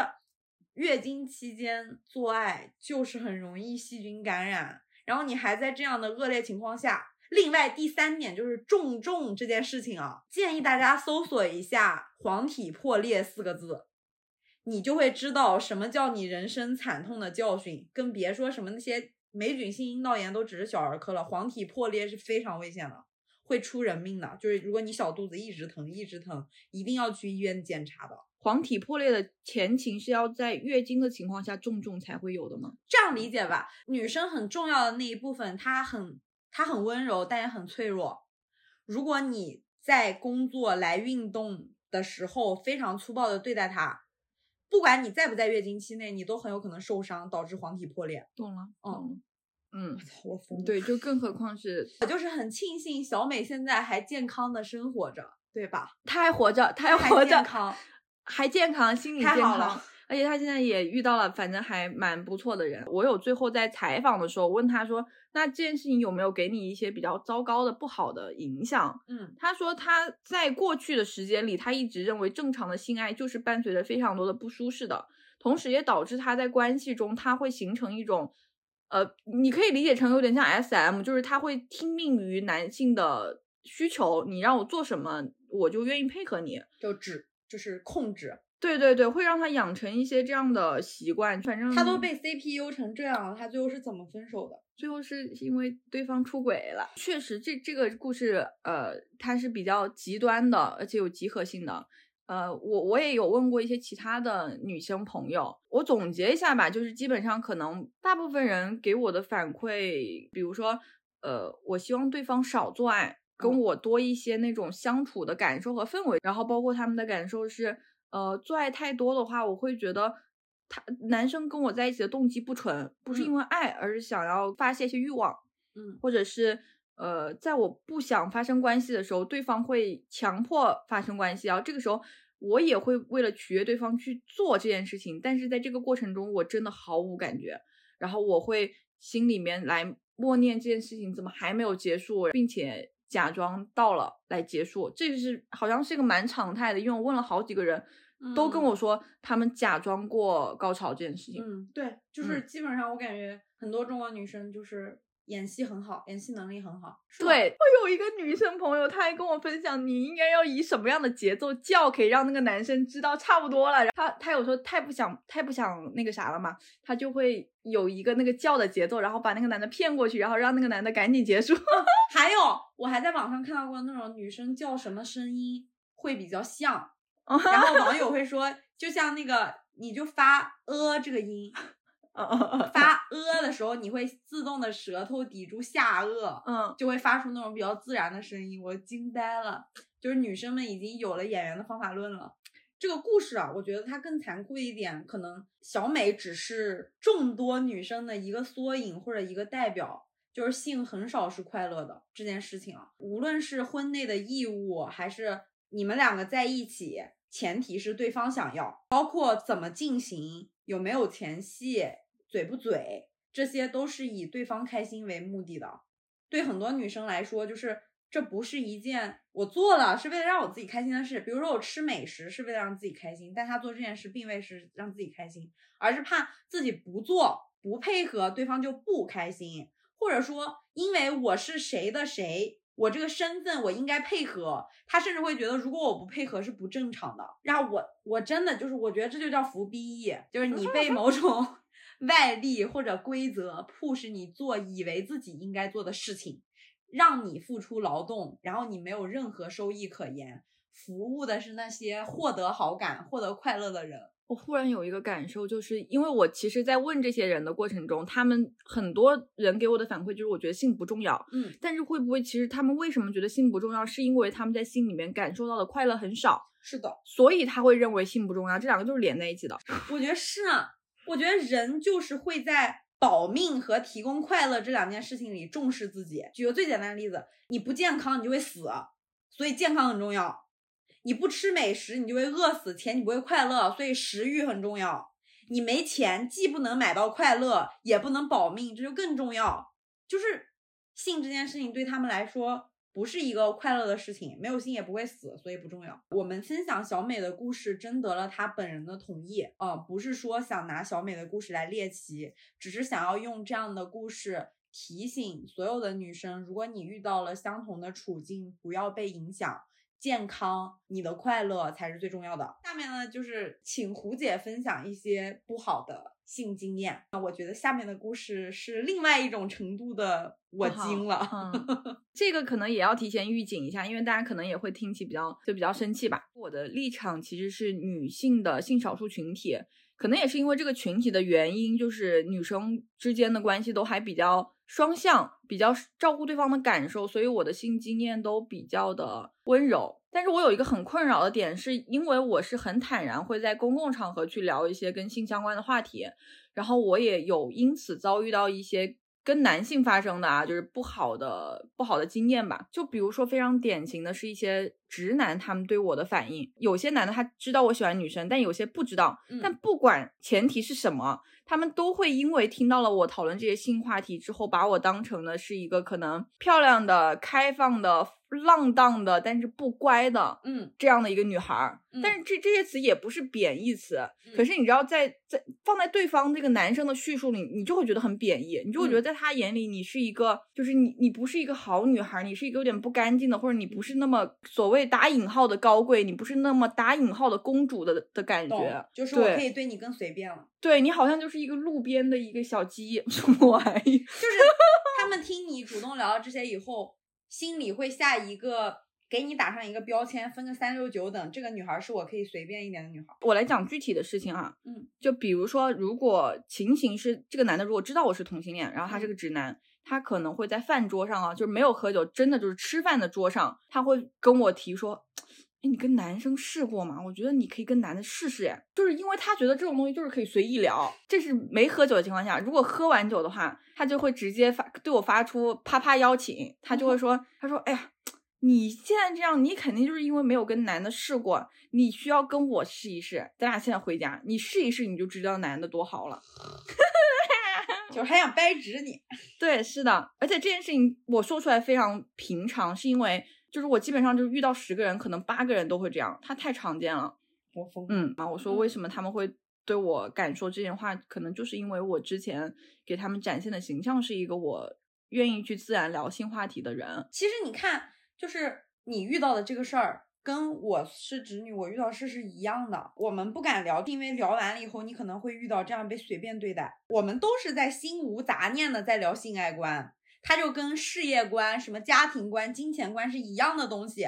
月经期间做爱就是很容易细菌感染，然后你还在这样的恶劣情况下。另外第三点就是重重这件事情啊，建议大家搜索一下“黄体破裂”四个字，你就会知道什么叫你人生惨痛的教训，更别说什么那些霉菌性阴道炎都只是小儿科了，黄体破裂是非常危险的，会出人命的。就是如果你小肚子一直疼一直疼，一定要去医院检查的。黄体破裂的前情是要在月经的情况下重重才会有的吗？这样理解吧，女生很重要的那一部分，她很她很温柔，但也很脆弱。如果你在工作来运动的时候非常粗暴的对待她，不管你在不在月经期内，你都很有可能受伤，导致黄体破裂。懂了，嗯懂了嗯，操，我疯了。对，就更何况是我就是很庆幸小美现在还健康的生活着，对吧？她还活着，她她还还活着，健康，还健康，心理健康太好了。而且他现在也遇到了，反正还蛮不错的人。我有最后在采访的时候问他说：“那这件事情有没有给你一些比较糟糕的、不好的影响？”嗯他说他在过去的时间里，他一直认为正常的性爱就是伴随着非常多的不舒适的，同时也导致他在关系中，他会形成一种，呃，你可以理解成有点像 SM，就是他会听命于男性的需求，你让我做什么，我就愿意配合你。就只就是控制，对对对，会让他养成一些这样的习惯。反正他都被 CPU 成这样了，他最后是怎么分手的？最后是因为对方出轨了。确实，这这个故事，呃，它是比较极端的，而且有集合性的。呃，我我也有问过一些其他的女生朋友，我总结一下吧，就是基本上可能大部分人给我的反馈，比如说，呃，我希望对方少做爱，跟嗯。我多一些那种相处的感受和氛围，然后包括他们的感受是，呃，做爱太多的话，我会觉得他男生跟我在一起的动机不纯，不是因嗯。为爱，而是想要发泄一些欲望，嗯。或者是呃，在我不想发生关系的时候，对方会强迫发生关系，然后这个时候我也会为了取悦对方去做这件事情，但是在这个过程中我真的毫无感觉，然后我会心里面来默念这件事情怎么还没有结束，并且假装到了来结束，这个是好像是一个蛮常态的，因为我问了好几个人。都跟嗯。我说他们假装过高潮这件事情，嗯，对，就是基本上我感觉很多中国女生就是演戏很好，演戏能力很好。对，我有一个女生朋友，她还跟我分享，你应该要以什么样的节奏叫，可以让那个男生知道差不多了。然后他他有时候太不想太不想那个啥了嘛，她就会有一个那个叫的节奏，然后把那个男的骗过去，然后让那个男的赶紧结束。还有我还在网上看到过那种女生叫什么声音会比较像，然后网友 会说，就像那个你就发呃这个音，发呃的时候，你会自动的舌头抵住下颚，嗯，就会发出那种比较自然的声音，我惊呆了。就是女生们已经有了演员的方法论了。这个故事啊，我觉得它更残酷一点，可能小美只是众多女生的一个缩影或者一个代表，就是性很少是快乐的这件事情啊，无论是婚内的义务，还是你们两个在一起，前提是对方想要，包括怎么进行，有没有前戏，嘴不嘴，这些都是以对方开心为目的的。对很多女生来说，就是这不是一件我做了是为了让我自己开心的事。比如说我吃美食是为了让自己开心，但他做这件事并未是让自己开心，而是怕自己不做不配合，对方就不开心，或者说因为我是谁的谁。我这个身份我应该配合，他甚至会觉得如果我不配合是不正常的。然后我我真的就是我觉得这就叫服逼役，就是你被某种 外力或者规则 push 你做以为自己应该做的事情，让你付出劳动，然后你没有任何收益可言，服务的是那些获得好感、获得快乐的人。我忽然有一个感受，就是因为我其实，在问这些人的过程中，他们很多人给我的反馈就是，我觉得性不重要。嗯，但是会不会其实他们为什么觉得性不重要，是因为他们在性里面感受到的快乐很少，是的，所以他会认为性不重要？这两个就是连在一起的。我觉得是啊，我觉得人就是会在保命和提供快乐这两件事情里重视自己。举个最简单的例子，你不健康你就会死，所以健康很重要。你不吃美食，你就会饿死，钱你不会快乐，所以食欲很重要。你没钱，既不能买到快乐，也不能保命，这就更重要。就是性这件事情对他们来说不是一个快乐的事情，没有性也不会死，所以不重要。我们分享小美的故事，征得了她本人的同意，啊、不是说想拿小美的故事来猎奇，只是想要用这样的故事提醒所有的女生，如果你遇到了相同的处境，不要被影响。健康，你的快乐才是最重要的。下面呢，就是请胡姐分享一些不好的性经验。那我觉得下面的故事是另外一种程度的我惊了。嗯，这个可能也要提前预警一下，因为大家可能也会听起比较就比较生气吧。我的立场其实是女性的性少数群体，可能也是因为这个群体的原因，就是女生之间的关系都还比较双向，比较照顾对方的感受，所以我的性经验都比较的温柔。但是我有一个很困扰的点，是因为我是很坦然会在公共场合去聊一些跟性相关的话题，然后我也有因此遭遇到一些跟男性发生的啊，就是不好的不好的经验吧。就比如说非常典型的是一些直男他们对我的反应，有些男的他知道我喜欢女生，但有些不知道。嗯但不管前提是什么，他们都会因为听到了我讨论这些性话题之后，把我当成的是一个可能漂亮的、开放的、浪荡的，但是不乖的，嗯这样的一个女孩儿，嗯但是这这些词也不是贬义词，可嗯是你知道在，在放在对方这个男生的叙述里，你就会觉得很贬义，你就会觉得嗯在他眼里你是一个，就是你你不是一个好女孩儿，你是一个有点不干净的，或者你不是那么所谓打引号的高贵，你不是那么打引号的公主的的感觉，，就是。我可以对你更随便了。对你好像就是一个路边的一个小鸡，什么玩意？就 是他们听你主动聊了这些以后，心里会下一个给你打上一个标签，分个三六九等。这个女孩是我可以随便一点的女孩。我来讲具体的事情啊，嗯，就比如说，如果情形是这个男的如果知道我是同性恋，然后他是嗯个直男，他可能会在饭桌上啊，就是没有喝酒，真的就是吃饭的桌上，他会跟我提说。哎，你跟男生试过吗？我觉得你可以跟男的试试，哎，就是因为他觉得这种东西就是可以随意聊，这是没喝酒的情况下。如果喝完酒的话，他就会直接发对我发出啪啪邀请，他就会说，他说，哎呀，你现在这样，你肯定就是因为没有跟男的试过，你需要跟我试一试。咱俩现在回家，你试一试，你就知道男的多好了。就是还想掰直你。对，是的，而且这件事情我说出来非常平常，是因为就是我基本上就是遇到十个人，可能八个人都会这样，他太常见了。我疯。嗯啊，我说为什么他们会对我敢说这些话，可能就是因为我之前给他们展现的形象是一个我愿意去自然聊性话题的人。其实你看，就是你遇到的这个事儿，跟我是直女，我遇到事是一样的。我们不敢聊，因为聊完了以后，你可能会遇到这样被随便对待。我们都是在心无杂念的在聊性爱观，它就跟事业观、什么家庭观、金钱观是一样的东西。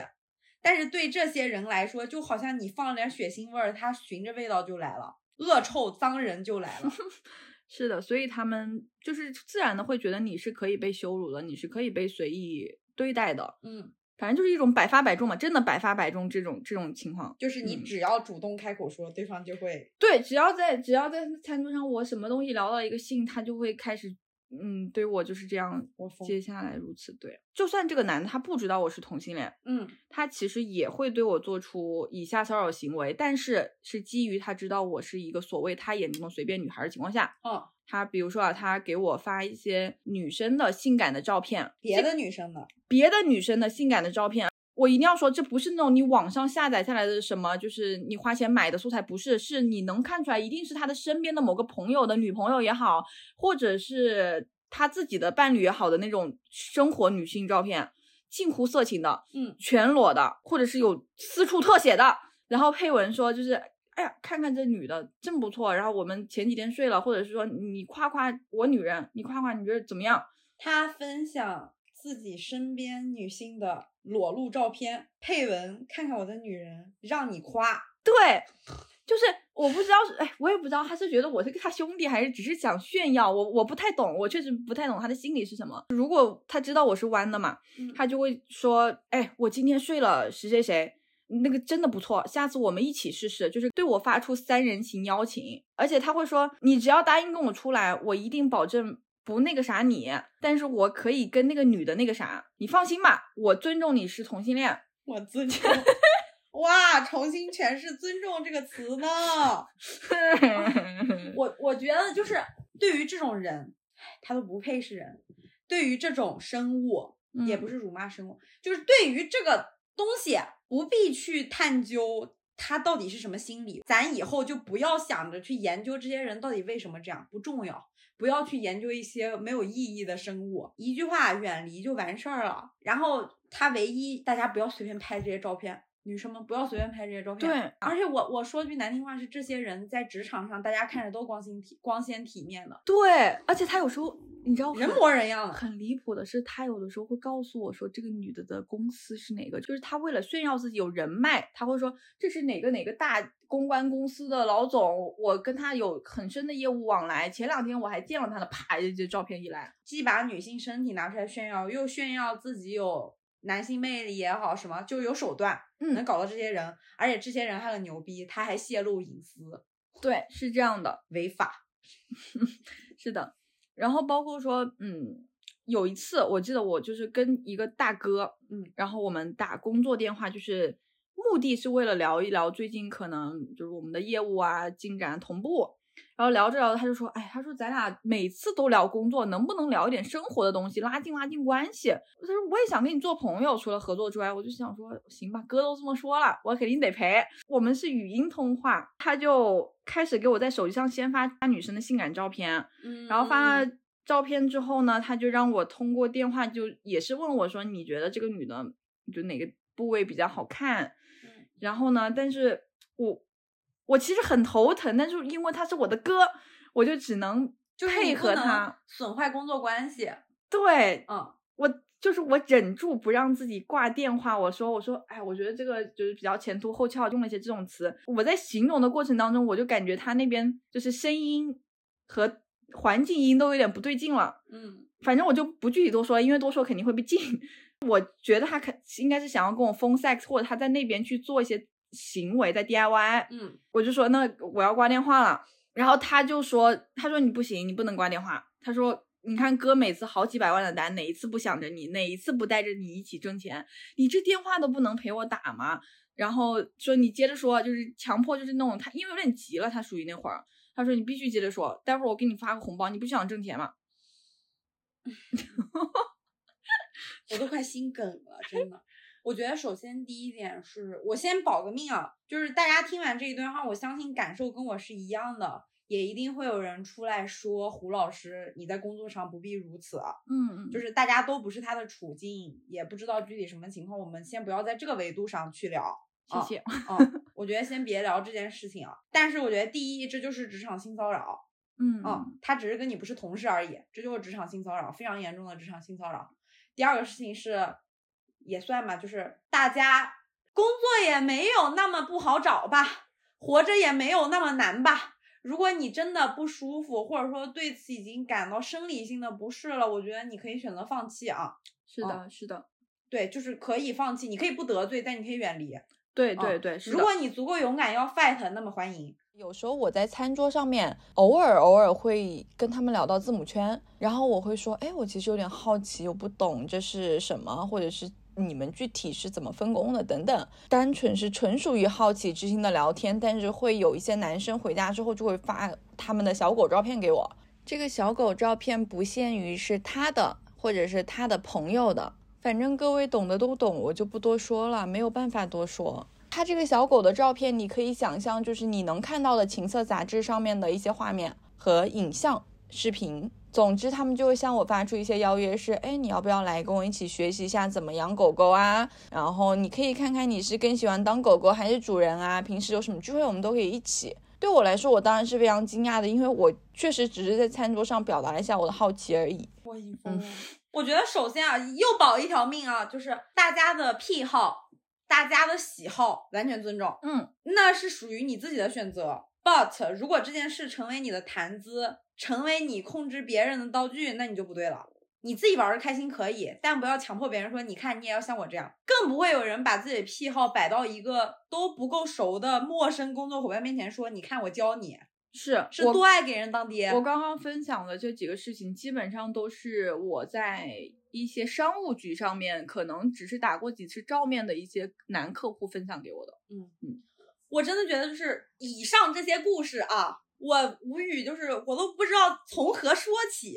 但是对这些人来说，就好像你放了点血腥味儿，他循着味道就来了，恶臭脏人就来了。是的，所以他们就是自然的会觉得你是可以被羞辱的，你是可以被随意对待的。嗯，反正就是一种百发百中嘛，真的百发百中这种这种情况。就是你嗯只要主动开口说，对方就会对，只要在只要在餐桌上，我什么东西聊到一个性，他就会开始，嗯，对我就是这样我。接下来如此对，就算这个男的他不知道我是同性恋，嗯。他其实也会对我做出以下骚扰行为，但是是基于他知道我是一个所谓他眼中的随便女孩的情况下，嗯，他比如说啊，他给我发一些女生的性感的照片，别的女生的，别的女生的性感的照片，我一定要说，这不是那种你网上下载下来的什么，就是你花钱买的素材，不是，是你能看出来，一定是他的身边的某个朋友的女朋友也好，或者是他自己的伴侣也好的那种生活女性照片，近乎色情的，嗯，全裸的，或者是有私处特写的，然后配文说就是。哎呀，看看这女的真不错。然后我们前几天睡了，或者是说你夸夸我女人，你夸夸你觉得怎么样？他分享自己身边女性的裸露照片，配文看看我的女人，让你夸。对，就就是我不知道是，哎，我也不知道他是觉得我是他兄弟，还是只是想炫耀。我我不太懂，我确实不太懂他的心理是什么。如果他知道我是弯的嘛，嗯他就会说，哎，我今天睡了谁谁谁，那个真的不错，下次我们一起试试。就是对我发出三人行邀请，而且他会说，你只要答应跟我出来，我一定保证。不那个啥你，但是我可以跟那个女的那个啥，你放心吧，我尊重你是同性恋，我尊重。哇，重新诠释“尊重”这个词呢？我我觉得就是对于这种人，他都不配是人。对于这种生物，也不是辱骂生物，就是对于这个东西，不必去探究他到底是什么心理。咱以后就不要想着去研究这些人到底为什么这样，不重要。不要去研究一些没有意义的生物，一句话远离就完事儿了。然后他唯一，大家不要随便拍这些照片。女生们不要随便拍这些照片。对，而且我我说句难听话是，这些人在职场上，大家看着都光鲜体光鲜体面的。对，而且他有时候你知道人模人样的。很离谱的是，他有的时候会告诉我说，这个女的的公司是哪个，就是他为了炫耀自己有人脉，他会说这是哪个哪个大公关公司的老总，我跟他有很深的业务往来。前两天我还见了他的，啪，这这照片一来，既把女性身体拿出来炫耀，又炫耀自己有。男性魅力也好，什么就有手段，嗯，能搞到这些人，而且这些人还很牛逼，他还泄露隐私，对，是这样的，违法，是的。然后包括说，嗯，有一次我记得我就是跟一个大哥，嗯，然后我们打工作电话，就是目的是为了聊一聊最近可能就是我们的业务啊进展同步。然后聊着聊着，他就说：“哎，他说咱俩每次都聊工作，能不能聊一点生活的东西，拉近拉近关系？”他说：“我也想跟你做朋友，除了合作之外，我就想说，行吧，哥都这么说了，我肯定得陪。我们是语音通话，他就开始给我在手机上先发他女生的性感照片，嗯，然后发了照片之后呢，他就让我通过电话，就也是问我说，你觉得这个女的就哪个部位比较好看？嗯，然后呢，但是我。”我其实很头疼，但是因为他是我的哥，我就只能配合他，损坏工作关系。对，嗯，我就是我忍住不让自己挂电话。我说，我说，哎，我觉得这个就是比较前凸后翘，用了一些这种词。我在形容的过程当中，我就感觉他那边就是声音和环境音都有点不对劲了。嗯，反正我就不具体多说，因为多说肯定会被禁。我觉得他肯应该是想要跟我 phone sex，或者他在那边去做一些。行为在 DIY，嗯，我就说那我要挂电话了，然后他就说，他说你不行，你不能挂电话。他说，你看哥每次好几百万的单，哪一次不想着你，哪一次不带着你一起挣钱？你这电话都不能陪我打吗？然后说你接着说，就是强迫，就是那种他因为有点急了，他属于那会儿，他说你必须接着说，待会儿我给你发个红包，你不想挣钱吗？我都快心梗了，真的。我觉得首先第一点是我先保个命啊，就是大家听完这一段话，我相信感受跟我是一样的，也一定会有人出来说胡老师你在工作上不必如此啊。嗯嗯，就是大家都不是他的处境，也不知道具体什么情况，我们先不要在这个维度上去聊。谢谢。嗯，我觉得先别聊这件事情啊。但是我觉得第一，这就是职场性骚扰。嗯嗯，他只是跟你不是同事而已，这就是职场性骚扰，非常严重的职场性骚扰。第二个事情是。也算吧，就是大家工作也没有那么不好找吧，活着也没有那么难吧。如果你真的不舒服，或者说对此已经感到生理性的不适了，我觉得你可以选择放弃啊。是的，是的，对，就是可以放弃，你可以不得罪，但你可以远离。对对对，如果你足够勇敢要 fight，那么欢迎。有时候我在餐桌上面，偶尔偶尔会跟他们聊到字母圈，然后我会说，哎，我其实有点好奇，我不懂这是什么，或者是。你们具体是怎么分工的？等等，单纯是纯属于好奇之心的聊天，但是会有一些男生回家之后就会发他们的小狗照片给我。这个小狗照片不限于是他的，或者是他的朋友的，反正各位懂的都懂，我就不多说了，没有办法多说。他这个小狗的照片，你可以想象，就是你能看到的情色杂志上面的一些画面和影像、视频。总之，他们就会向我发出一些邀约，是，哎，你要不要来跟我一起学习一下怎么养狗狗啊？然后你可以看看你是更喜欢当狗狗还是主人啊？平时有什么聚会，我们都可以一起。对我来说，我当然是非常惊讶的，因为我确实只是在餐桌上表达了一下我的好奇而已。我已疯了。我觉得首先啊，又保一条命啊，就是大家的癖好。大家的喜好完全尊重，嗯，那是属于你自己的选择。But 如果这件事成为你的谈资，成为你控制别人的道具，那你就不对了。你自己玩的开心可以，但不要强迫别人说，你看你也要像我这样。更不会有人把自己的癖好摆到一个都不够熟的陌生工作伙伴面前说，你看我教你，是是多爱给人当爹。我刚刚分享的这几个事情，基本上都是我在一些商务局上面，可能只是打过几次照面的一些男客户分享给我的。嗯嗯我真的觉得就是以上这些故事啊，我无语，就是我都不知道从何说起，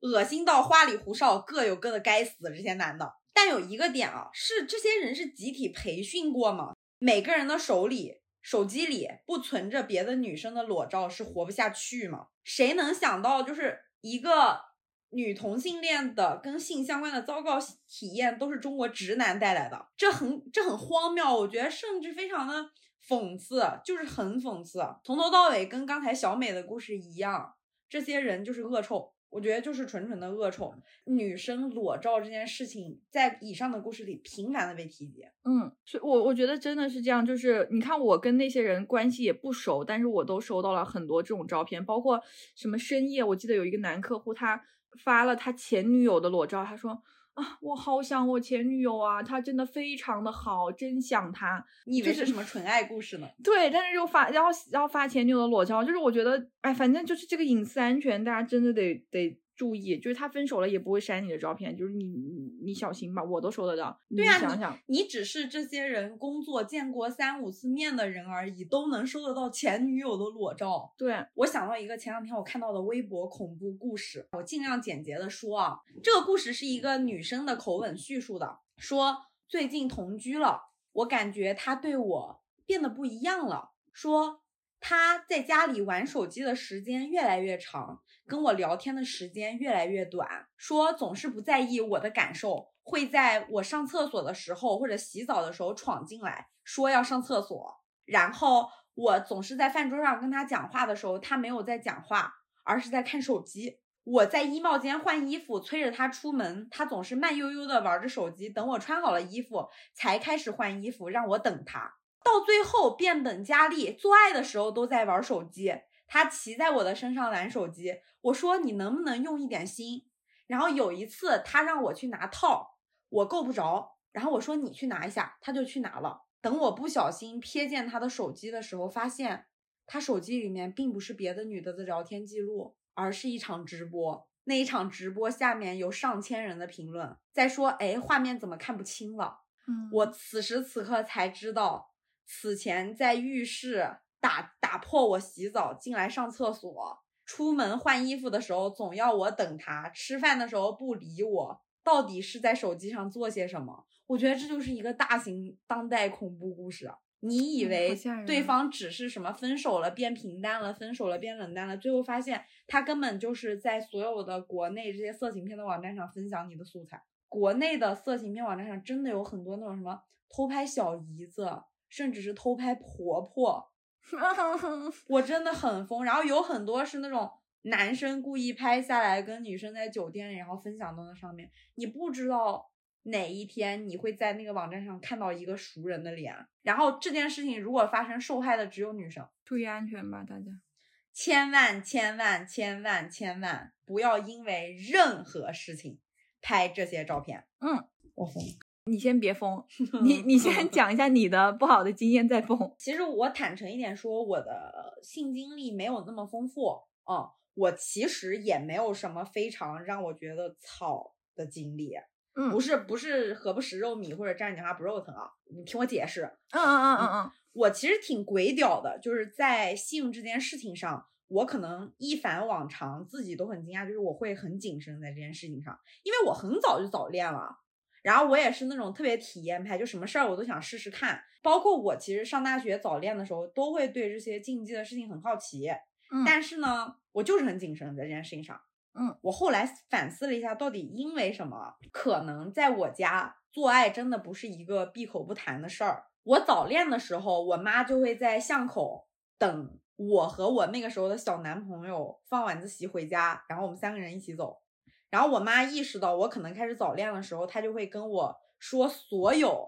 恶心到花里胡哨，各有各的该死。这些男的，但有一个点啊，是这些人是集体培训过吗？每个人的手里、手机里不存着别的女生的裸照是活不下去吗？谁能想到，就是一个女同性恋的跟性相关的糟糕体验都是中国直男带来的，这很这很荒谬，我觉得甚至非常的讽刺，就是很讽刺，从头到尾跟刚才小美的故事一样，这些人就是恶臭。我觉得就是纯纯的恶臭，女生裸照这件事情在以上的故事里频繁的被提及。嗯，所以我我觉得真的是这样，就是你看我跟那些人关系也不熟，但是我都收到了很多这种照片，包括什么深夜，我记得有一个男客户他发了他前女友的裸照，他说啊，我好想我前女友啊，她真的非常的好，真想她。你以为是是什么纯爱故事呢？对，但是又发，然后然后发前女友的裸照，就是我觉得，哎，反正就是这个隐私安全，大家真的得得注意。就是他分手了也不会删你的照片，就是你你你小心吧，我都收得到。对呀、你想想，你你只是这些人工作见过三五次面的人而已，都能收得到前女友的裸照。对，我想到一个前两天我看到的微博恐怖故事，我尽量简洁的说啊，这个故事是一个女生的口吻叙述的，说最近同居了，我感觉她对我变得不一样了，说她在家里玩手机的时间越来越长，跟我聊天的时间越来越短，说总是不在意我的感受，会在我上厕所的时候或者洗澡的时候闯进来，说要上厕所，然后我总是在饭桌上跟他讲话的时候，他没有在讲话，而是在看手机。我在衣帽间换衣服，催着他出门，他总是慢悠悠的玩着手机，等我穿好了衣服才开始换衣服，让我等他。到最后变本加厉，做爱的时候都在玩手机。他骑在我的身上玩手机，我说你能不能用一点心？然后有一次他让我去拿套，我够不着，然后我说你去拿一下，他就去拿了。等我不小心瞥见他的手机的时候，发现他手机里面并不是别的女的的聊天记录，而是一场直播。那一场直播下面有上千人的评论，在说：“哎，画面怎么看不清了？”嗯我此时此刻才知道，此前在浴室打打破我洗澡进来上厕所，出门换衣服的时候总要我等他，吃饭的时候不理我，到底是在手机上做些什么？我觉得这就是一个大型当代恐怖故事啊。你以为对方只是什么分手了变平淡了，分手了变冷淡了，最后发现他根本就是在所有的国内这些色情片的网站上分享你的素材。国内的色情片网站上真的有很多那种什么偷拍小姨子，甚至是偷拍婆婆，我真的很疯。然后有很多是那种男生故意拍下来跟女生在酒店里，然后分享到那上面，你不知道哪一天你会在那个网站上看到一个熟人的脸。然后这件事情如果发生，受害的只有女生。注意安全吧，大家。千万千万千万千万不要因为任何事情拍这些照片。嗯，我疯了。你先别疯，你你先讲一下你的不好的经验再疯。其实我坦诚一点说，我的性经历没有那么丰富。嗯，我其实也没有什么非常让我觉得草的经历。嗯不是不是何不食肉糜或者站着讲话不肉疼啊，你听我解释。嗯嗯嗯嗯嗯，我其实挺鬼屌的，就是在性这件事情上，我可能一反往常，自己都很惊讶，就是我会很谨慎在这件事情上，因为我很早就早恋了，然后我也是那种特别体验派，就什么事儿我都想试试看，包括我其实上大学早恋的时候，都会对这些禁忌的事情很好奇，嗯但是呢，我就是很谨慎在这件事情上。嗯，我后来反思了一下，到底因为什么？可能在我家做爱真的不是一个闭口不谈的事儿。我早恋的时候，我妈就会在巷口等我和我那个时候的小男朋友放晚自习回家，然后我们三个人一起走。然后我妈意识到我可能开始早恋的时候，她就会跟我说所有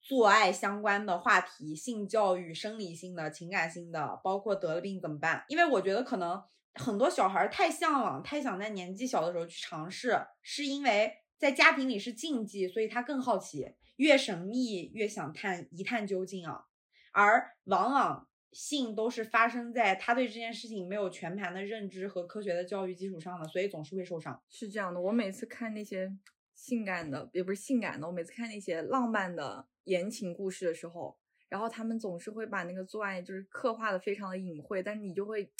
做爱相关的话题，性教育、生理性的、情感性的，包括得了病怎么办？因为我觉得可能很多小孩太向往、太想在年纪小的时候去尝试，是因为在家庭里是禁忌，所以他更好奇，越神秘越想探一探究竟啊。而往往性都是发生在他对这件事情没有全盘的认知和科学的教育基础上的，所以总是会受伤。是这样的，我每次看那些性感的，也不是性感的，我每次看那些浪漫的言情故事的时候，然后他们总是会把那个做爱就是刻画的非常的隐晦，但是你就会，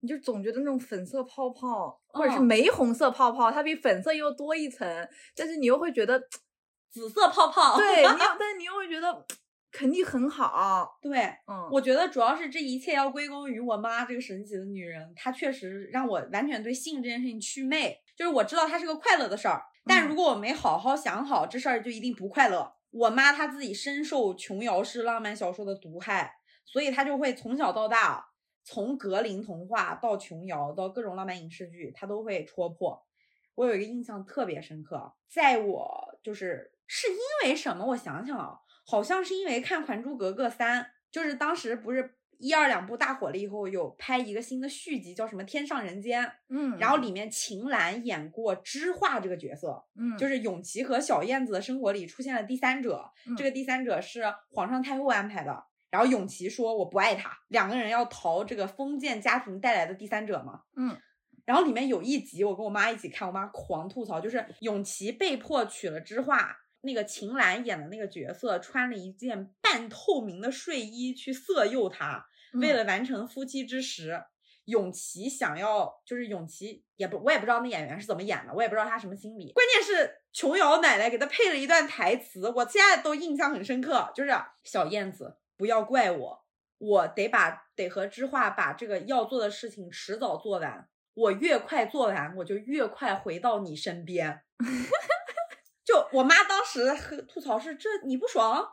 你就总觉得那种粉色泡泡或者是嗯玫红色泡泡，它比粉色又多一层，但是你又会觉得，紫色泡泡，对你，但是你又会觉得肯定很好，对，嗯，我觉得主要是这一切要归功于我妈这个神奇的女人，她确实让我完全对性这件事情祛魅。就是我知道它是个快乐的事儿，但嗯如果我没好好想好，这事儿就一定不快乐。我妈她自己深受琼瑶式浪漫小说的毒害，所以她就会从小到大，从格林童话到琼瑶到各种浪漫影视剧，她都会戳破。我有一个印象特别深刻，在我就是是因为什么？我想想啊，好像是因为看《还珠格格三》，就是当时不是一二两部大火了以后，有拍一个新的续集，叫什么《天上人间》，嗯，然后里面秦岚演过知画这个角色，嗯，就是是永琪和小燕子的生活里出现了第三者，这个第三者是皇上太后安排的。然后永琪说我不爱他，两个人要逃这个封建家庭带来的第三者嘛。嗯。然后里面有一集我跟我妈一起看，我妈狂吐槽，就是永琪被迫娶了知画，那个秦岚演的那个角色穿了一件半透明的睡衣去色诱他，为嗯了完成夫妻之实。永琪想要，就是永琪也不，我也不知道那演员是怎么演的，我也不知道他什么心理。关键是琼瑶奶奶给他配了一段台词，我现在都印象很深刻，就是小燕子，不要怪我，我得把得和知画把这个要做的事情迟早做完，我越快做完，我就越快回到你身边。就我妈当时和吐槽是这你不爽，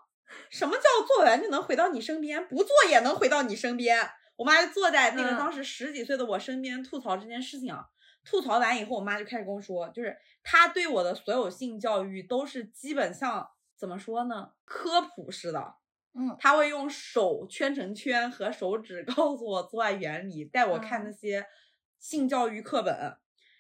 什么叫做完就能回到你身边，不做也能回到你身边？我妈就坐在那个嗯当时十几岁的我身边吐槽这件事情啊。吐槽完以后，我妈就开始跟我说，就是她对我的所有性教育都是基本像怎么说呢，科普式的。嗯她会用手圈成圈和手指告诉我做爱原理，带我看嗯那些性教育课本，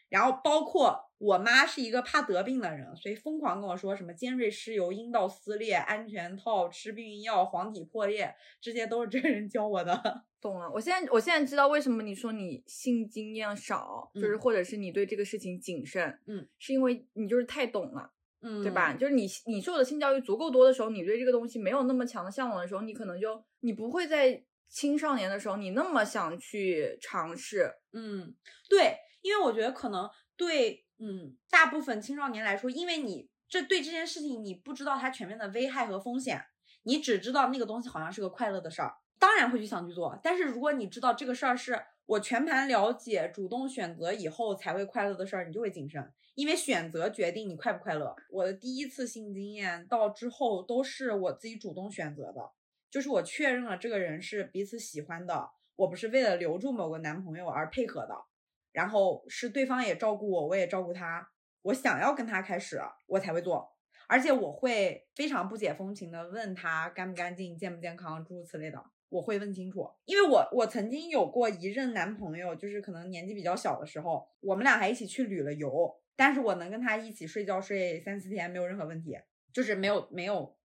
然后包括我妈是一个怕得病的人，所以疯狂跟我说什么尖锐湿疣、阴道撕裂、安全套、吃避孕药、黄体破裂，这些都是这个人教我的。懂了，我现在我现在知道为什么你说你性经验少，就是嗯或者是你对这个事情谨慎，嗯，是因为你就是太懂了，嗯对吧？？就是你你受的性教育足够多的时候，你对这个东西没有那么强的向往的时候，你可能就你不会在青少年的时候你那么想去尝试，嗯，对，因为我觉得可能对，嗯，大部分青少年来说，因为你这对这件事情你不知道它全面的危害和风险，你只知道那个东西好像是个快乐的事儿，当然会去想去做。但是如果你知道这个事儿是我全盘了解、主动选择以后才会快乐的事儿，你就会谨慎，因为选择决定你快不快乐。我的第一次性经验到之后都是我自己主动选择的，就是我确认了这个人是彼此喜欢的，我不是为了留住某个男朋友而配合的。然后是对方也照顾我，我也照顾他，我想要跟他开始，我才会做，而且我会非常不解风情的问他干不干净、健不健康，诸如此类的，我会问清楚。因为我我曾经有过一任男朋友，就是可能年纪比较小的时候，我们俩还一起去旅了游，但是我能跟他一起睡觉睡三四天没有任何问题，就是没有没有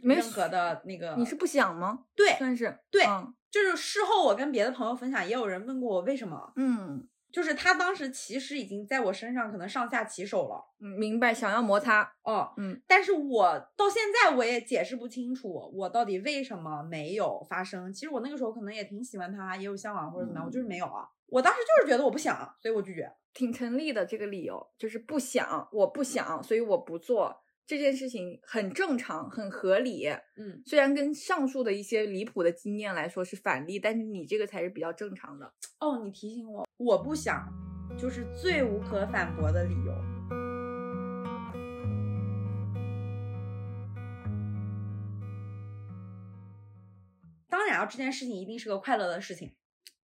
任何的那个。你是不想吗？对算是对嗯就是事后我跟别的朋友分享，也有人问过我为什么，嗯，就是他当时其实已经在我身上可能上下其手了，嗯明白，想要摩擦，哦，嗯，但是我到现在我也解释不清楚，我到底为什么没有发生。其实我那个时候可能也挺喜欢他，也有向往或者怎么样，我就是没有啊。我当时就是觉得我不想，所以我拒绝。挺成立的这个理由，就是不想，我不想，所以我不做这件事情，很正常，很合理。嗯，虽然跟上述的一些离谱的经验来说是反例，但是你这个才是比较正常的。哦，你提醒我，我不想，就是最无可反驳的理由。当然啊，这件事情一定是个快乐的事情。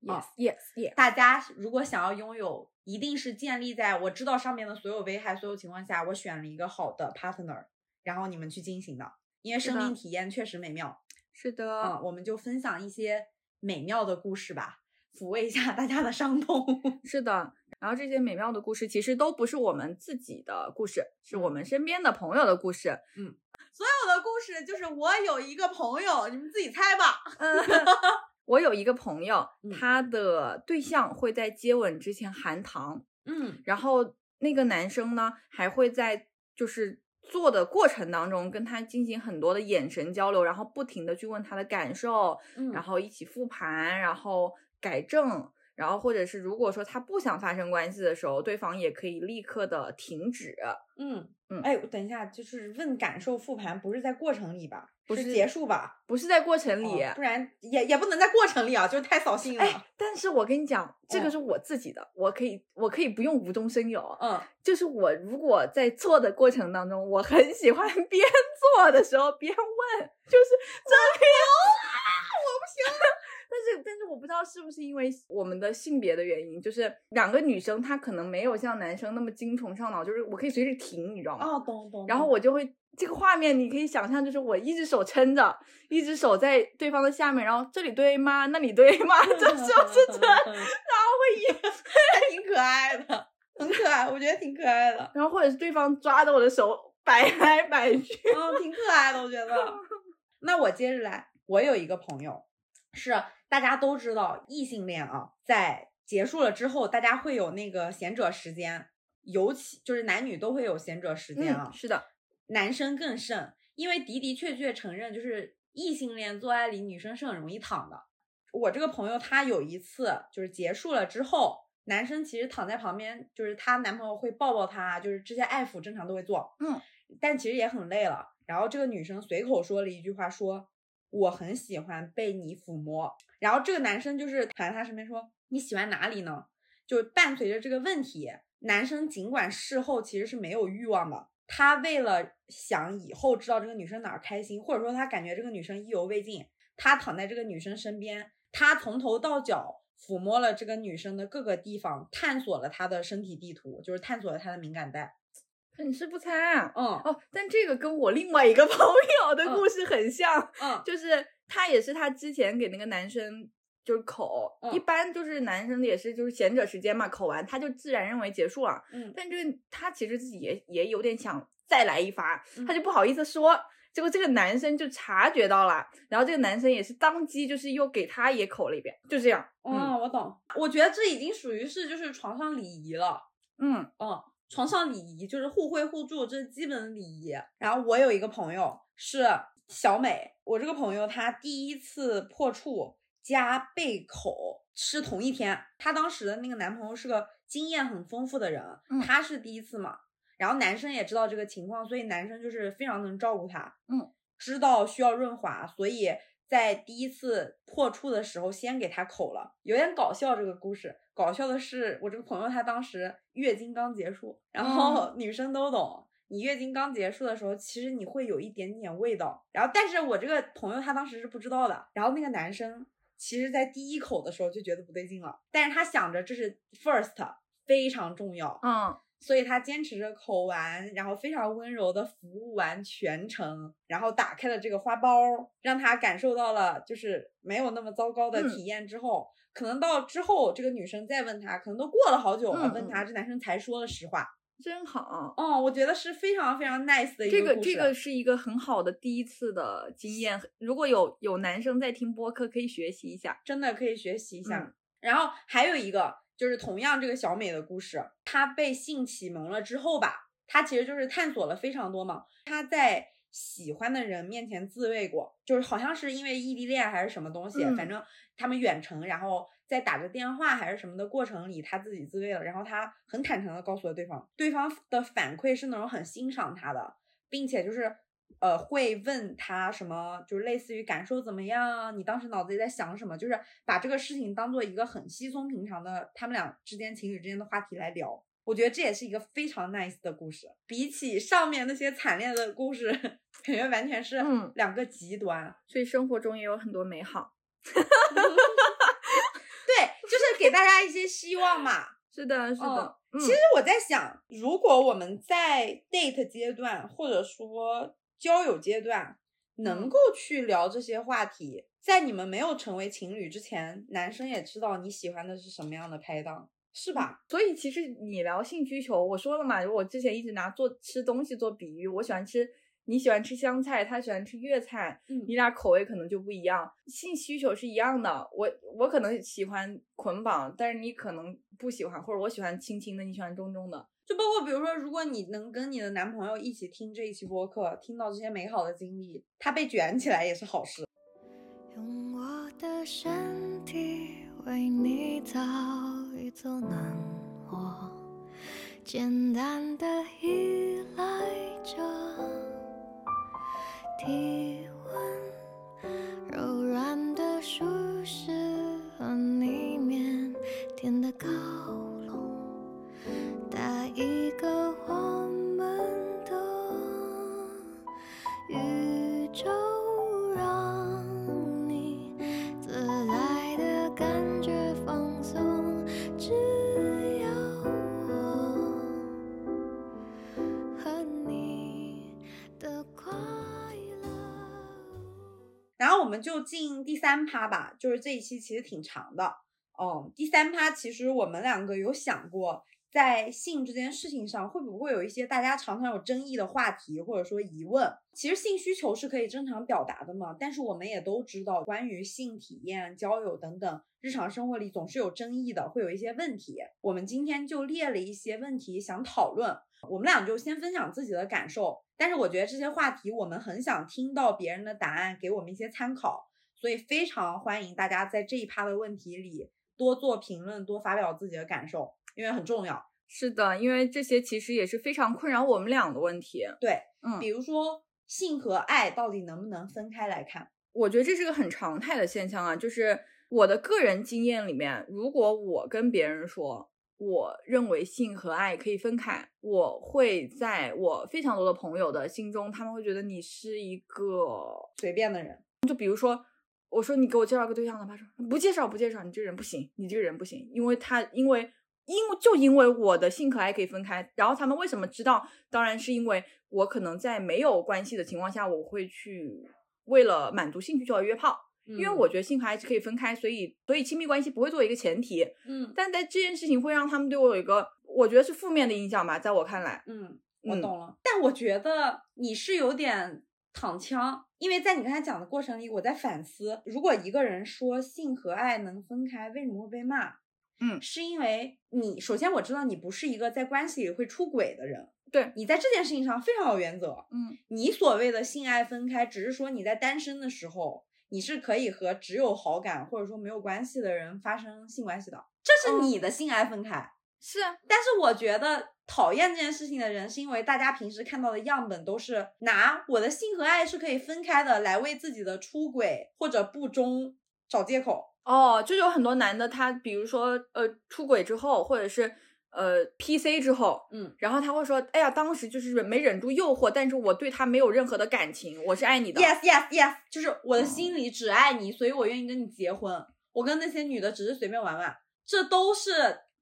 Yes, yes, yes。大家如果想要拥有，一定是建立在我知道上面的所有危害、所有情况下，我选了一个好的 partner，然后你们去进行的。因为生命体验确实美妙。是的，嗯，我们就分享一些美妙的故事吧，抚慰一下大家的伤痛。是的。然后这些美妙的故事其实都不是我们自己的故事，是我们身边的朋友的故事。嗯所有的故事就是我有一个朋友，你们自己猜吧。嗯，我有一个朋友嗯，他的对象会在接吻之前含糖，嗯。然后那个男生呢还会在就是做的过程当中跟他进行很多的眼神交流，然后不停的去问他的感受，嗯。然后一起复盘，然后改正。然后，或者是如果说他不想发生关系的时候，对方也可以立刻的停止。嗯嗯哎，等一下，就是问感受复盘，不是在过程里吧？不是结束吧？不是在过程里，哦不然也也不能在过程里啊，就是太扫兴了。哎，但是我跟你讲，这个嗯是我自己的，我可以，我可以不用无中生有。嗯，就是我如果在做的过程当中，我很喜欢 边做的时候边问，就是这边我不行。但是，但是我不知道是不是因为我们的性别的原因，就是两个女生她可能没有像男生那么精虫上脑，就是我可以随时停，你知道吗？哦，懂懂。然后我就会这个画面，你可以想象，就是我一只手撑着，一只手在对方的下面，然后这里对吗？那里对吗？这就是这，然后会也，挺可爱的，很可爱，我觉得挺可爱的，然后或者是对方抓着我的手摆来摆去。嗯，挺可爱的，我觉得。那我接着来，我有一个朋友，是大家都知道异性恋啊，在结束了之后，大家会有那个贤者时间，尤其就是男女都会有贤者时间啊嗯，，是的，男生更甚，因为的的确确承认，就是异性恋做爱里女生是很容易躺的。我这个朋友她有一次就是结束了之后，男生其实躺在旁边，就是她男朋友会抱抱她，就是这些爱抚正常都会做，嗯，但其实也很累了。然后这个女生随口说了一句话说，我很喜欢被你抚摸。然后这个男生就是躺在她身边说，你喜欢哪里呢？就伴随着这个问题，男生尽管事后其实是没有欲望的，他为了想以后知道这个女生哪儿开心，或者说他感觉这个女生意犹未尽，他躺在这个女生身边，他从头到脚抚摸了这个女生的各个地方，探索了她的身体地图，就是探索了她的敏感带。很是不猜啊。嗯哦，但这个跟我另外一个 朋友的故事很像，嗯就是他也是他之前给那个男生就是口，嗯一般就是男生也是就是闲者时间嘛，口完他就自然认为结束了。嗯但这个他其实自己也也有点想再来一发，嗯他就不好意思说。结果这个男生就察觉到了，然后这个男生也是当机就是又给他也口了一遍，就这样。嗯，我懂。我觉得这已经属于是就是床上礼仪了。嗯嗯，床上礼仪就是互惠互助，这是基本的礼仪。然后我有一个朋友是小美，我这个朋友她第一次破处加被口是同一天，她当时的那个男朋友是个经验很丰富的人，嗯她是第一次嘛，然后男生也知道这个情况，所以男生就是非常能照顾她，嗯，知道需要润滑，所以。在第一次破处的时候，先给他口了，有点搞笑。这个故事搞笑的是，我这个朋友她当时月经刚结束，然后女生都懂，你月经刚结束的时候，其实你会有一点点味道。然后，但是我这个朋友他当时是不知道的。然后那个男生其实在第一口的时候就觉得不对劲了，但是他想着这是 first 非常重要，嗯所以他坚持着口完，然后非常温柔的服务完全程，然后打开了这个花苞，让他感受到了就是没有那么糟糕的嗯体验之后，可能到之后这个女生再问他，可能都过了好久了，嗯问他这男生才说了实话。真好。哦，我觉得是非常非常 nice 的一这个个故事。这个是一个很好的第一次的经验，如果有有男生在听播客，可以学习一下。真的可以学习一下。嗯然后还有一个就是同样这个小美的故事，她被性启蒙了之后吧，她其实就是探索了非常多嘛。她在喜欢的人面前自慰过，就是好像是因为异地恋还是什么东西，嗯反正他们远程，然后在打着电话还是什么的过程里，她自己自慰了，然后她很坦诚的告诉了对方，对方的反馈是那种很欣赏她的，并且就是。呃，会问他什么，就是类似于感受怎么样？你当时脑子里在想什么？就是把这个事情当做一个很稀松平常的他们俩之间情侣之间的话题来聊。我觉得这也是一个非常 nice 的故事，比起上面那些惨烈的故事，感觉完全是嗯两个极端。所以生活中也有很多美好。对，就是给大家一些希望嘛。是的，是的。嗯其实我在想，如果我们在 date 阶段，或者说交友阶段，能够去聊这些话题。在你们没有成为情侣之前，男生也知道你喜欢的是什么样的拍档，是吧？所以其实你聊性需求，我说了嘛，我之前一直拿做吃东西做比喻，我喜欢吃，你喜欢吃香菜，他喜欢吃粤菜，嗯你俩口味可能就不一样，性需求是一样的。我我可能喜欢捆绑，但是你可能不喜欢，或者我喜欢轻轻的，你喜欢重重的。就包括比如说，如果你能跟你的男朋友一起听这一期播客，听到这些美好的经历，他被卷起来也是好事。用我的身体为你造一座暖窝，简单的依赖着，体温柔软的舒适就进第三趴吧，就是这一期其实挺长的。嗯，第三趴其实我们两个有想过，在性这件事情上，会不会有一些大家常常有争议的话题，或者说疑问？其实性需求是可以正常表达的嘛，但是我们也都知道，关于性体验、交友等等，日常生活里总是有争议的，会有一些问题。我们今天就列了一些问题想讨论，我们俩就先分享自己的感受，但是我觉得这些话题我们很想听到别人的答案，给我们一些参考，所以非常欢迎大家在这一趴的问题里多做评论，多发表自己的感受，因为很重要。是的，因为这些其实也是非常困扰我们俩的问题。对，嗯比如说性和爱到底能不能分开来看？我觉得这是个很常态的现象啊，就是我的个人经验里面，如果我跟别人说，我认为性和爱可以分开，我会在我非常多的朋友的心中，他们会觉得你是一个，随便的人，就比如说，我说你给我介绍个对象了，他说不介绍不介绍，你这个人不行，你这个人不行，因为他因为因为就因为我的性和爱可以分开，然后他们为什么知道？当然是因为我可能在没有关系的情况下，我会去为了满足兴趣就要约炮。因为我觉得性和爱是可以分开，所以所以亲密关系不会作为一个前提，嗯。但在这件事情会让他们对我有一个我觉得是负面的影响吧，在我看来，嗯，我嗯懂了。但我觉得你是有点躺枪，因为在你刚才讲的过程里，我在反思，如果一个人说性和爱能分开，为什么会被骂？嗯。是因为你首先我知道你不是一个在关系里会出轨的人，对。你在这件事情上非常有原则。嗯。你所谓的性爱分开，只是说你在单身的时候，你是可以和只有好感或者说没有关系的人发生性关系的，这是嗯你的性爱分开。是啊，但是我觉得讨厌这件事情的人，是因为大家平时看到的样本都是拿我的性和爱是可以分开的来为自己的出轨或者不忠找借口。哦，就有很多男的，他比如说呃出轨之后，或者是呃 PC 之后，嗯，然后他会说，哎呀，当时就是没忍住诱惑，但是我对他没有任何的感情，我是爱你的。Yes, yes, yes，就是我的心里只爱你，所以我愿意跟你结婚。我跟那些女的只是随便玩玩，这都是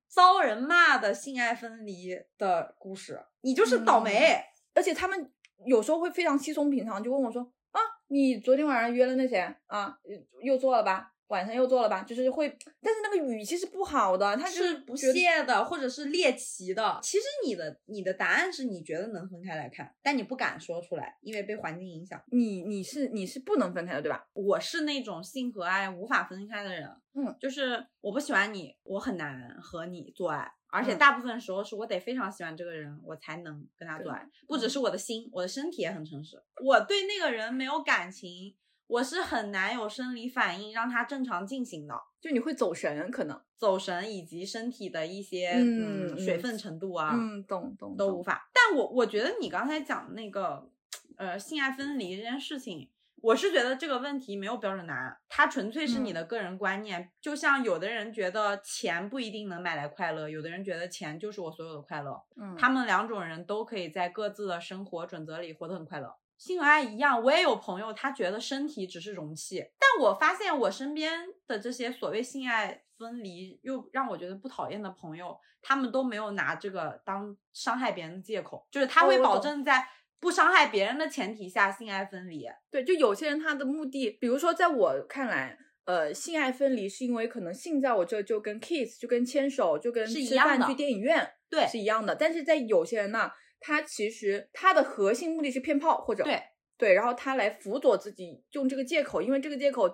遭人骂的性爱分离的故事。你就是倒霉。而且他们有时候会非常稀松平常，就问我说啊，你昨天晚上约了那谁啊，又做了吧？晚上又做了吧？就是会，但是那个语气是不好的，他是不屑的，或者是猎奇的。其实你的你的答案是你觉得能分开来看，但你不敢说出来，因为被环境影响。你你是你是不能分开的，对吧？我是那种性和爱无法分开的人，嗯，就是我不喜欢你，我很难和你做爱，而且嗯大部分时候是我得非常喜欢这个人，我才能跟他做爱。不嗯只是我的心，我的身体也很诚实。我对那个人没有感情，我是很难有生理反应让它正常进行的。就你会走神，可能，走神以及身体的一些嗯嗯水分程度啊，嗯，懂懂懂都无法。但我我觉得你刚才讲的那个呃性爱分离这件事情，我是觉得这个问题没有标准答案，它纯粹是你嗯的个人观念。就像有的人觉得钱不一定能买来快乐，有的人觉得钱就是我所有的快乐。嗯，他们两种人都可以在各自的生活准则里活得很快乐。性和爱一样，我也有朋友，他觉得身体只是容器，但我发现我身边的这些所谓性爱分离又让我觉得不讨厌的朋友，他们都没有拿这个当伤害别人的借口，就是他会保证在不伤害别人的前提下性爱分离。对，就有些人他的目的，比如说在我看来，呃，性爱分离是因为可能性在我这就跟 kiss 就跟牵手就跟是一样的吃饭去电影院对是一样的，但是在有些人那，他其实他的核心目的是骗炮或者对。对，然后他来辅佐自己用这个借口，因为这个借口，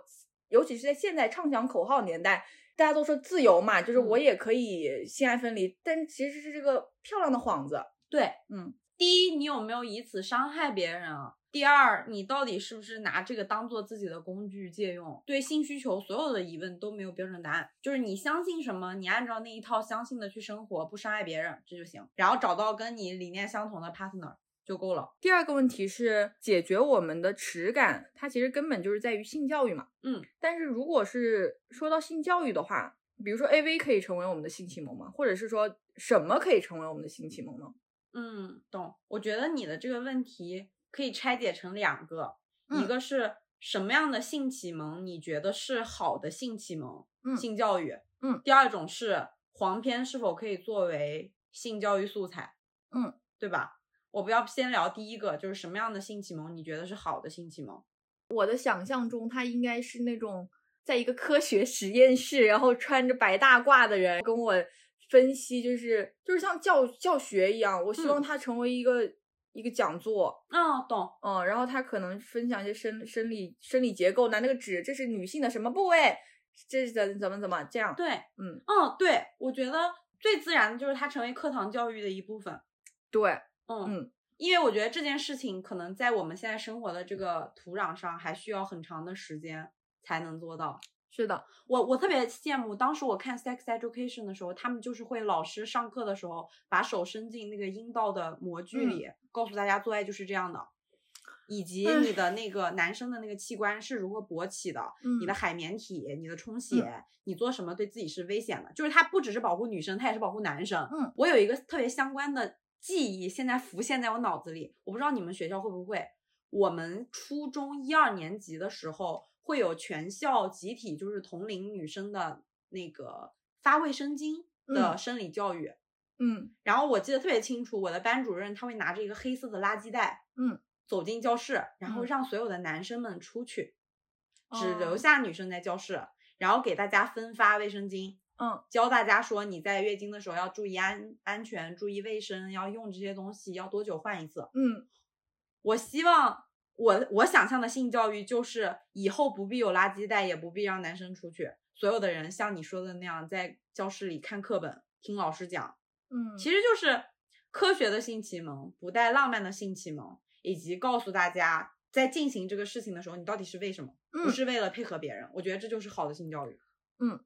尤其是在现在畅想口号年代，大家都说自由嘛，就是我嗯。也可以性爱分离，但其实是这个漂亮的幌子。对，嗯，第一，你有没有以此伤害别人啊？第二，你到底是不是拿这个当做自己的工具借用？对性需求所有的疑问都没有标准答案，就是你相信什么，你按照那一套相信的去生活，不伤害别人，这就行。然后找到跟你理念相同的 partner 就够了。第二个问题是解决我们的耻感，它其实根本就是在于性教育嘛。嗯，但是如果是说到性教育的话，比如说 A V 可以成为我们的性启蒙吗？或者是说什么可以成为我们的性启蒙呢？嗯，懂。我觉得你的这个问题可以拆解成两个，一嗯个是什么样的性启蒙你觉得是好的性启蒙、嗯性教育？嗯。第二种是黄片是否可以作为性教育素材？嗯，对吧？我不要先聊第一个，就是什么样的性启蒙你觉得是好的性启蒙？我的想象中，他应该是那种在一个科学实验室，然后穿着白大褂的人跟我分析，就是就是像教教学一样。我希望它成为一个、一个讲座，嗯，懂。嗯，然后他可能分享一些生生理生理结构，拿那个纸，这是女性的什么部位，这是怎怎么怎么这样。对，嗯，嗯，对，我觉得最自然的就是它成为课堂教育的一部分。对，嗯嗯因为我觉得这件事情可能在我们现在生活的这个土壤上，还需要很长的时间才能做到。是的，我我特别羡慕，当时我看 Sex Education 的时候，他们就是会老师上课的时候把手伸进那个阴道的模具嗯。里，告诉大家做爱就是这样的，以及你的那个男生的那个器官是如何勃起的，你的嗯。海绵体、你的充血，你做什么对自己是危险的，就是它不只是保护女生，它也是保护男生。嗯，我有一个特别相关的记忆，现在浮现在我脑子里，我不知道你们学校会不会。我们初中一二年级的时候，会有全校集体就是同龄女生的那个发卫生巾的嗯。生理教育。嗯。然后我记得特别清楚，我的班主任他会拿着一个黑色的垃圾袋，嗯，走进教室，然后嗯。让所有的男生们出去，只留哦。下女生在教室，然后给大家分发卫生巾，嗯。教大家说你在月经的时候要注意安安全，注意卫生，要用这些东西，要多久换一次。嗯。我希望我我想象的性教育就是以后不必有垃圾袋，也不必让男生出去，所有的人像你说的那样在教室里看课本，听老师讲，嗯，其实就是科学的性启蒙，不带浪漫的性启蒙，以及告诉大家在进行这个事情的时候，你到底是为什么，不嗯是为了配合别人。我觉得这就是好的性教育。嗯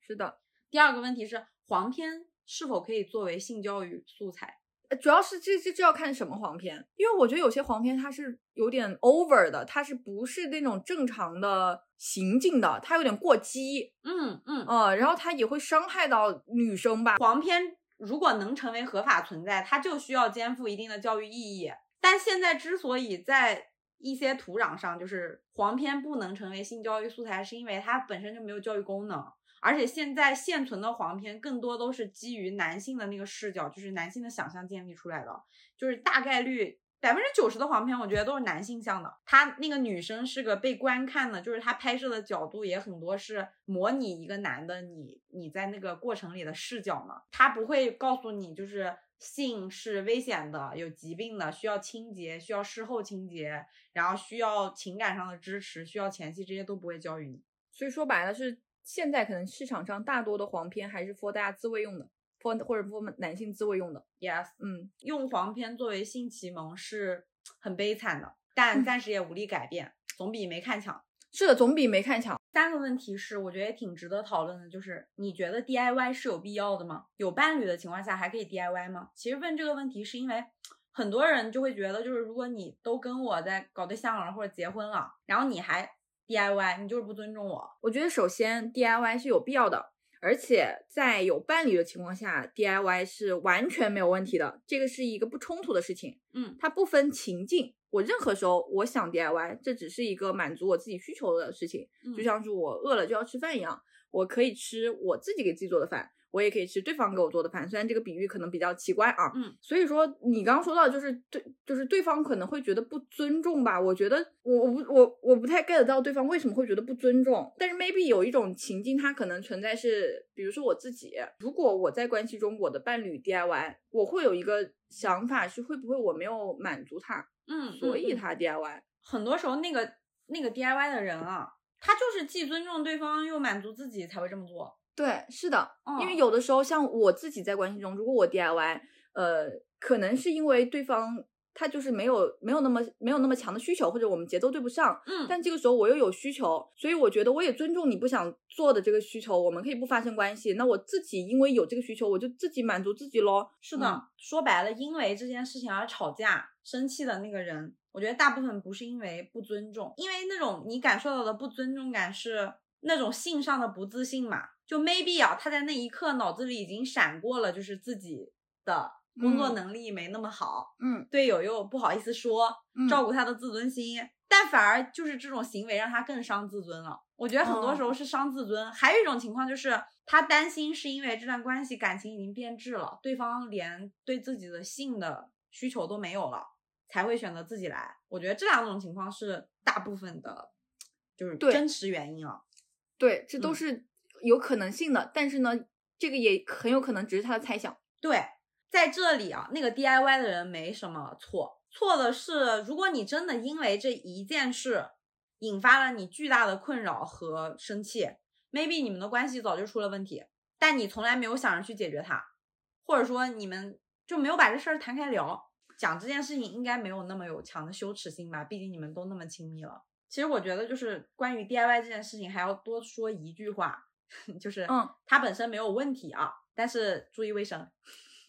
是的。第二个问题是黄片是否可以作为性教育素材？呃主要是这这这要看什么黄片，因为我觉得有些黄片它是有点 over 的，它是不是那种正常的行径的，它有点过激，嗯嗯，呃，然后它也会伤害到女生吧。黄片如果能成为合法存在，它就需要肩负一定的教育意义。但现在之所以在一些土壤上，就是黄片不能成为性教育素材，是因为它本身就没有教育功能。而且现在现存的黄片更多都是基于男性的那个视角，就是男性的想象建立出来的，就是大概率百分之九十的黄片，我觉得都是男性向的。他那个女生是个被观看的，就是他拍摄的角度也很多是模拟一个男的你你在那个过程里的视角嘛，他不会告诉你就是性是危险的、有疾病的，需要清洁、需要事后清洁，然后需要情感上的支持、需要前期，这些都不会教育你。所以说白了是现在可能市场上大多的黄片还是 for 大家自慰用的，for 或者 for 男性自慰用的。Yes，嗯，用黄片作为性启蒙是很悲惨的，但暂时也无力改变，总比没看强。是的，总比没看强。三个问题是，我觉得也挺值得讨论的，就是你觉得 DIY 是有必要的吗？有伴侣的情况下还可以 DIY 吗？其实问这个问题是因为很多人就会觉得，就是如果你都跟我在搞对象了或者结婚了，然后你还 DIY，你就是不尊重我。我觉得首先 DIY 是有必要的，而且在有伴侣的情况下，DIY 是完全没有问题的，这个是一个不冲突的事情。嗯它不分情境，我任何时候我想 DIY，这只是一个满足我自己需求的事情，就嗯像是我饿了就要吃饭一样。我可以吃我自己给自己做的饭，我也可以吃对方给我做的饭。虽然这个比喻可能比较奇怪啊，嗯，所以说你刚刚说到就是对，就是对方可能会觉得不尊重吧。我觉得我我不我我不太 get 到对方为什么会觉得不尊重。但是 maybe 有一种情境，它可能存在是，比如说我自己，如果我在关系中我的伴侣 DIY，我会有一个想法是会不会我没有满足他，嗯，所以他 DIY。很多时候那个那个 DIY 的人啊，他就是既尊重对方又满足自己才会这么做。对，是的，因为嗯。有的时候像我自己在关系中，如果我 DIY，呃，可能是因为对方他就是没有没有那么没有那么强的需求，或者我们节奏对不上，嗯，但这个时候我又有需求，所以我觉得我也尊重你不想做的这个需求，我们可以不发生关系。那我自己因为有这个需求，我就自己满足自己喽。是的，嗯。说白了，因为这件事情而吵架、生气的那个人，我觉得大部分不是因为不尊重，因为那种你感受到的不尊重感是那种性上的不自信嘛。就 maybe 啊，他在那一刻脑子里已经闪过了，就是自己的工作嗯能力没那么好，嗯队友又不好意思说，嗯照顾他的自尊心，但反而就是这种行为让他更伤自尊了。我觉得很多时候是伤自尊，还有一种情况就是他担心是因为这段关系感情已经变质了，对方连对自己的性的需求都没有了，才会选择自己来。我觉得这两种情况是大部分的，就是真实原因啊。对，这都嗯是有可能性的，但是呢，这个也很有可能只是他的猜想。对，在这里啊，那个 DIY 的人没什么错，错的是，如果你真的因为这一件事引发了你巨大的困扰和生气，maybe 你们的关系早就出了问题，但你从来没有想着去解决它，或者说你们就没有把这事儿谈开聊，讲这件事情应该没有那么有强的羞耻心吧，毕竟你们都那么亲密了。其实我觉得，就是关于 DIY 这件事情，还要多说一句话，就是，嗯，它本身没有问题啊，但是注意卫生。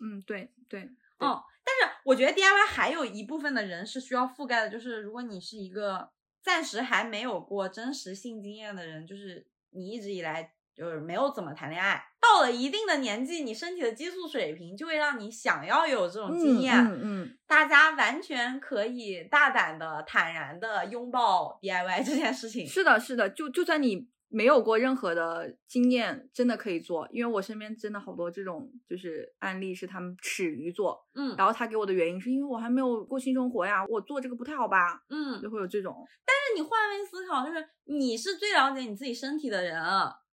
嗯，对对，对嗯，但是我觉得 DIY 还有一部分的人是需要覆盖的，就是如果你是一个暂时还没有过真实性经验的人，就是你一直以来就是没有怎么谈恋爱，到了一定的年纪，你身体的激素水平就会让你想要有这种经验。嗯嗯大家完全可以大胆的、坦然的拥抱 DIY 这件事情。是的，是的，就就算你没有过任何的经验，真的可以做，因为我身边真的好多这种就是案例是他们耻于做，嗯然后他给我的原因是因为我还没有过性生活呀，我做这个不太好吧，嗯，就会有这种，但是你换位思考，就是你是最了解你自己身体的人，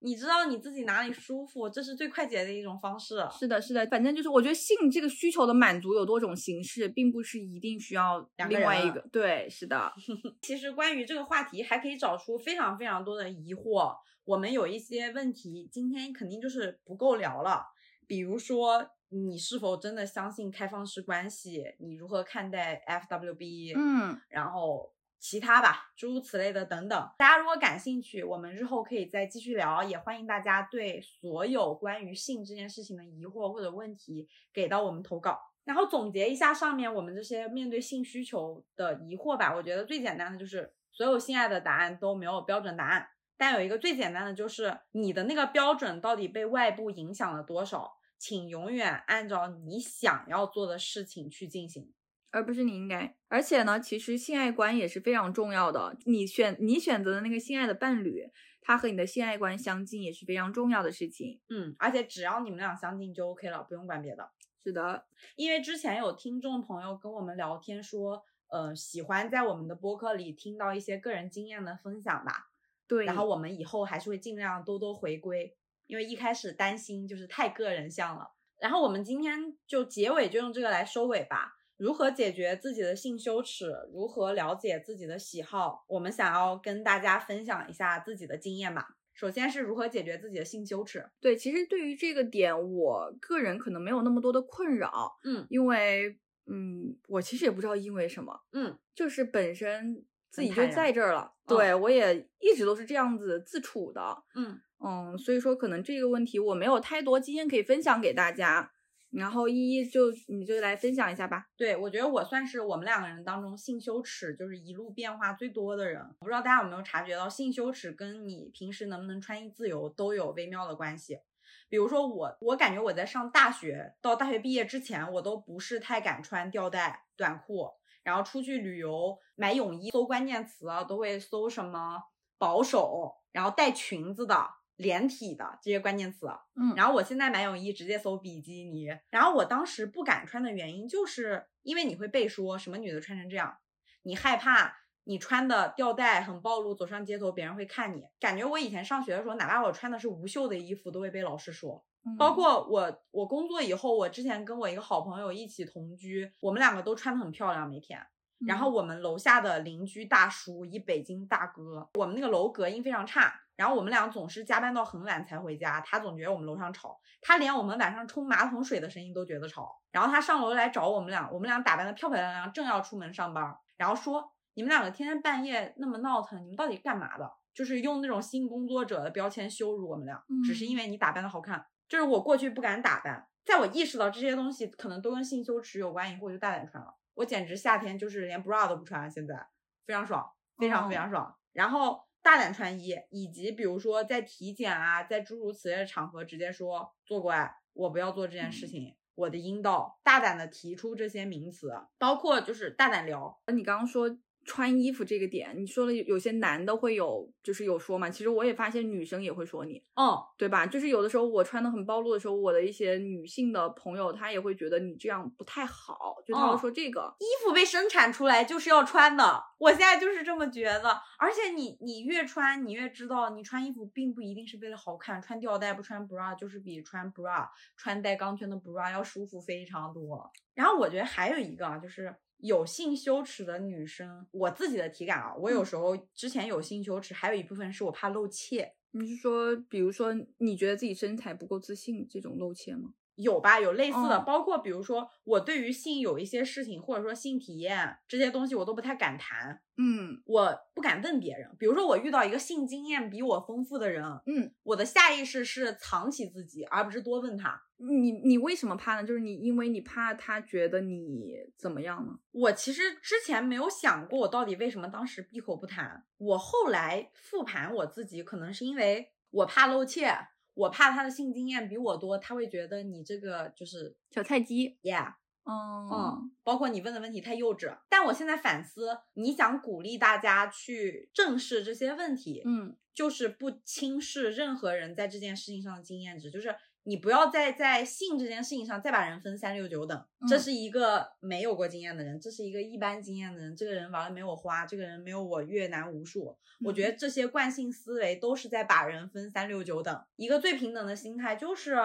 你知道你自己哪里舒服，这是最快捷的一种方式。是的，是的，反正就是我觉得性这个需求的满足有多种形式，并不是一定需要两个人另外一个，对，是的，其实关于这个话题，还可以找出非常非常多的疑惑。我们有一些问题，今天肯定就是不够聊了。比如说，你是否真的相信开放式关系？你如何看待 FWB？嗯，然后其他吧，诸如此类的等等。大家如果感兴趣，我们日后可以再继续聊，也欢迎大家对所有关于性这件事情的疑惑或者问题给到我们投稿。然后总结一下上面我们这些面对性需求的疑惑吧。我觉得最简单的就是所有性爱的答案都没有标准答案，但有一个最简单的就是你的那个标准到底被外部影响了多少，请永远按照你想要做的事情去进行。而不是你应该。而且呢，其实性爱观也是非常重要的。你选你选择的那个性爱的伴侣，他和你的性爱观相近也是非常重要的事情。嗯，而且只要你们俩相近就 OK 了，不用管别的。是的，因为之前有听众朋友跟我们聊天说，呃，喜欢在我们的播客里听到一些个人经验的分享吧。对。然后我们以后还是会尽量多多回归，因为一开始担心就是太个人向了。然后我们今天就结尾就用这个来收尾吧。如何解决自己的性羞耻？如何了解自己的喜好？我们想要跟大家分享一下自己的经验吧。首先是如何解决自己的性羞耻？对，其实对于这个点，我个人可能没有那么多的困扰，嗯因为，嗯，我其实也不知道因为什么，嗯，就是本身自己就在这儿了，嗯对我也一直都是这样子自处的，嗯嗯，所以说可能这个问题我没有太多经验可以分享给大家，然后一一就你就来分享一下吧。对，我觉得我算是我们两个人当中性羞耻就是一路变化最多的人。我不知道大家有没有察觉到，性羞耻跟你平时能不能穿衣自由都有微妙的关系。比如说我，我感觉我在上大学到大学毕业之前，我都不是太敢穿吊带短裤，然后出去旅游买泳衣，搜关键词啊，都会搜什么保守，然后带裙子的，连体的这些关键词。嗯然后我现在买泳衣直接搜比基尼，然后我当时不敢穿的原因，就是因为你会被说什么女的穿成这样，你害怕你穿的吊带很暴露，走上街头别人会看你。感觉我以前上学的时候，哪怕我穿的是无袖的衣服，都会被老师说。嗯包括我，我工作以后，我之前跟我一个好朋友一起同居，我们两个都穿的很漂亮，每天。然后我们楼下的邻居大叔，一北京大哥，我们那个楼隔音非常差，然后我们俩总是加班到很晚才回家，他总觉得我们楼上吵，他连我们晚上冲马桶水的声音都觉得吵。然后他上楼来找我们俩，我们俩打扮的漂漂亮亮，正要出门上班，然后说你们两个天天半夜那么闹腾，你们到底干嘛的？就是用那种性工作者的标签羞辱我们俩，只是因为你打扮的好看。就是我过去不敢打扮，在我意识到这些东西可能都跟性羞耻有关以后，我就大胆穿了。我简直夏天就是连 bra 都不穿，现在非常爽，非常非常爽。然后大胆穿衣，以及比如说在体检啊，在诸如此类的场合，直接说做乖，我不要做这件事情。我的阴道，大胆的提出这些名词，包括就是大胆聊，你刚刚说穿衣服这个点，你说了有有些男的会有，就是有说嘛。其实我也发现女生也会说你，哦，对吧？就是有的时候我穿的很暴露的时候，我的一些女性的朋友，她也会觉得你这样不太好，就她会嗯说这个。衣服被生产出来就是要穿的，我现在就是这么觉得。而且你你越穿，你越知道，你穿衣服并不一定是为了好看，穿吊带不穿 bra 就是比穿 bra 穿带钢圈的 bra 要舒服非常多。然后我觉得还有一个啊，就是有性羞耻的女生，我自己的体感啊，我有时候之前有性羞耻，还有一部分是我怕露怯。你是说，比如说你觉得自己身材不够自信这种露怯吗？有吧，有类似的，嗯包括比如说我对于性有一些事情，或者说性体验这些东西，我都不太敢谈。嗯我不敢问别人，比如说我遇到一个性经验比我丰富的人，嗯，我的下意识是藏起自己，而不是多问他。你你为什么怕呢？就是你因为你怕他觉得你怎么样呢？我其实之前没有想过，我到底为什么当时闭口不谈。我后来复盘我自己，可能是因为我怕露怯，我怕他的性经验比我多，他会觉得你这个就是小菜鸡，yeah，嗯嗯，包括你问的问题太幼稚。但我现在反思，你想鼓励大家去正视这些问题，嗯。就是不轻视任何人在这件事情上的经验值，就是你不要再在性这件事情上再把人分三六九等。这嗯是一个没有过经验的人，这是一个一般经验的人，这个人玩的没我花，这个人没有我越南无数。我觉得这些惯性思维都是在把人分三六九等。一个最平等的心态就是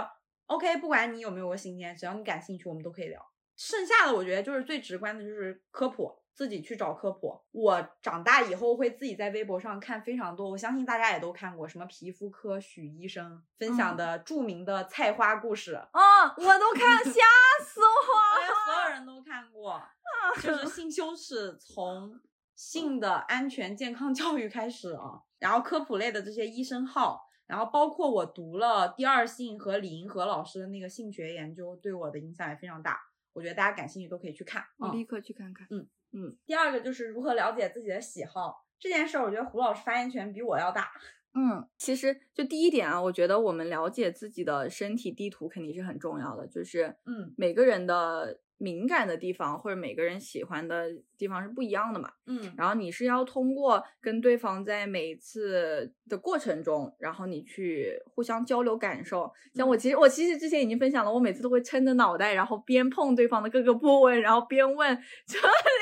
，OK，不管你有没有过性经验，只要你感兴趣，我们都可以聊。剩下的我觉得就是最直观的，就是科普，自己去找科普。我长大以后会自己在微博上看非常多，我相信大家也都看过，什么皮肤科许医生分享的著名的菜花故事，嗯，我都看，吓死我我觉得所有人都看过，就是性羞耻从性的安全健康教育开始啊，然后科普类的这些医生号。然后包括我读了第二性和李银河老师的那个性学研究，对我的影响也非常大。我觉得大家感兴趣都可以去看。嗯我立刻去看看。第二个就是如何了解自己的喜好这件事儿，我觉得胡老师发言权比我要大。嗯，其实就第一点啊，我觉得我们了解自己的身体地图肯定是很重要的，就是嗯。每个人的敏感的地方或者每个人喜欢的地方是不一样的嘛。嗯然后你是要通过跟对方在每一次的过程中，然后你去互相交流感受。像我其实我其实之前已经分享了，我每次都会撑着脑袋，然后边碰对方的各个部位，然后边问这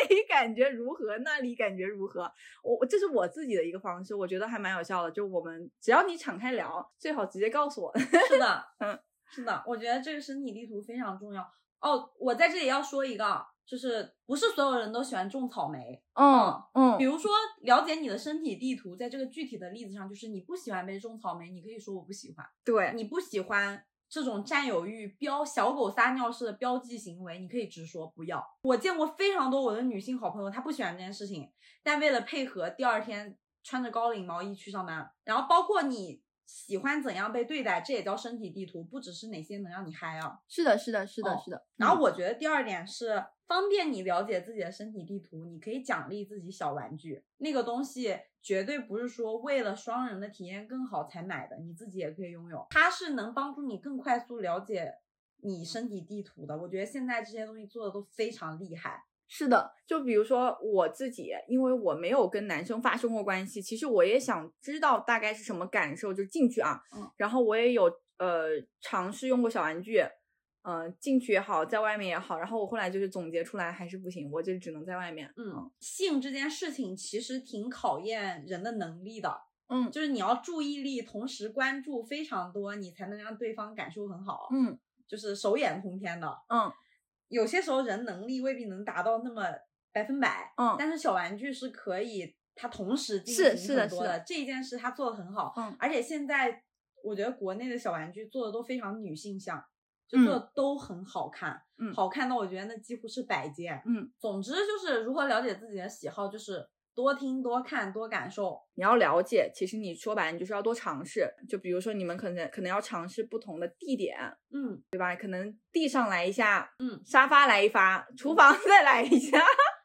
里感觉如何，那里感觉如何。我我这是我自己的一个方式，我觉得还蛮有效的。就我们只要你敞开聊，最好直接告诉我。是的，嗯，是的，我觉得这个身体地图非常重要。哦，我在这里要说一个啊，就是不是所有人都喜欢种草莓。嗯嗯比如说，了解你的身体地图，在这个具体的例子上，就是你不喜欢被种草莓，你可以说我不喜欢；对，你不喜欢这种占有欲标小狗撒尿式的标记行为，你可以直说不要。我见过非常多我的女性好朋友，她不喜欢这件事情，但为了配合，第二天穿着高领毛衣去上班。然后包括你喜欢怎样被对待，这也叫身体地图，不只是哪些能让你嗨啊。是的，是的，是的，哦是的。然后我觉得第二点是方便你了解自己的身体地图，你可以奖励自己小玩具，那个东西绝对不是说为了双人的体验更好才买的，你自己也可以拥有，它是能帮助你更快速了解你身体地图的。我觉得现在这些东西做的都非常厉害。是的，就比如说我自己，因为我没有跟男生发生过关系，其实我也想知道大概是什么感受，就进去啊。嗯然后我也有呃尝试用过小玩具，嗯、进去也好，在外面也好。然后我后来就是总结出来还是不行，我就只能在外面。嗯，性这件事情其实挺考验人的能力的，嗯就是你要注意力同时关注非常多，你才能让对方感受很好，嗯就是手眼通天的。嗯有些时候人能力未必能达到那么百分百，嗯但是小玩具是可以，它同时进是行很多的这一件事，它做的很好。嗯而且现在我觉得国内的小玩具做的都非常女性向，就嗯做的都很好看，嗯好看到我觉得那几乎是摆件。嗯，总之就是如何了解自己的喜好，就是多听、多看、多感受。你要了解，其实你说白了，你就是要多尝试。就比如说你们可能可能要尝试不同的地点，嗯，对吧？可能地上来一下，嗯沙发来一发，厨房 再来一下，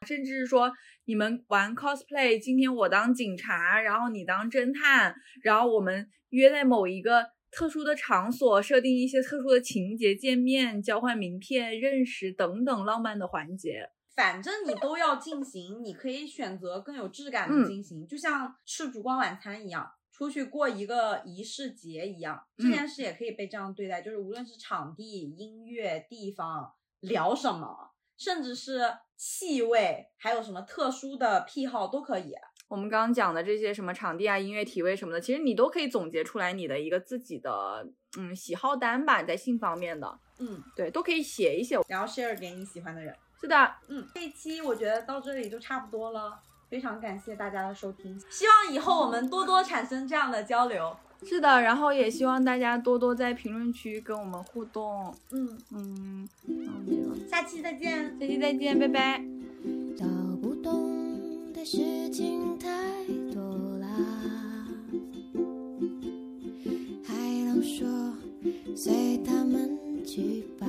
甚至是说你们玩 cosplay，今天我当警察，然后你当侦探，然后我们约在某一个特殊的场所，设定一些特殊的情节，见面、交换名片、认识等等浪漫的环节。反正你都要进行，你可以选择更有质感嗯的进行，就像吃烛光晚餐一样，出去过一个仪式节一样，这嗯件事也可以被这样对待。就是无论是场地、音乐、地方，聊什么，甚至是气味，还有什么特殊的癖好都可以。我们刚刚讲的这些什么场地啊、音乐、体位什么的，其实你都可以总结出来你的一个自己的嗯喜好单吧，在性方面的，嗯，对，都可以写一写。然后 share 给你喜欢的人。是的，嗯，这一期我觉得到这里就差不多了，非常感谢大家的收听，希望以后我们多多产生这样的交流。是的，然后也希望大家多多在评论区跟我们互动。嗯，嗯，嗯，这个下期再见。下期再见，拜拜。搞不懂的事情太多啦，海浪说随他们去吧。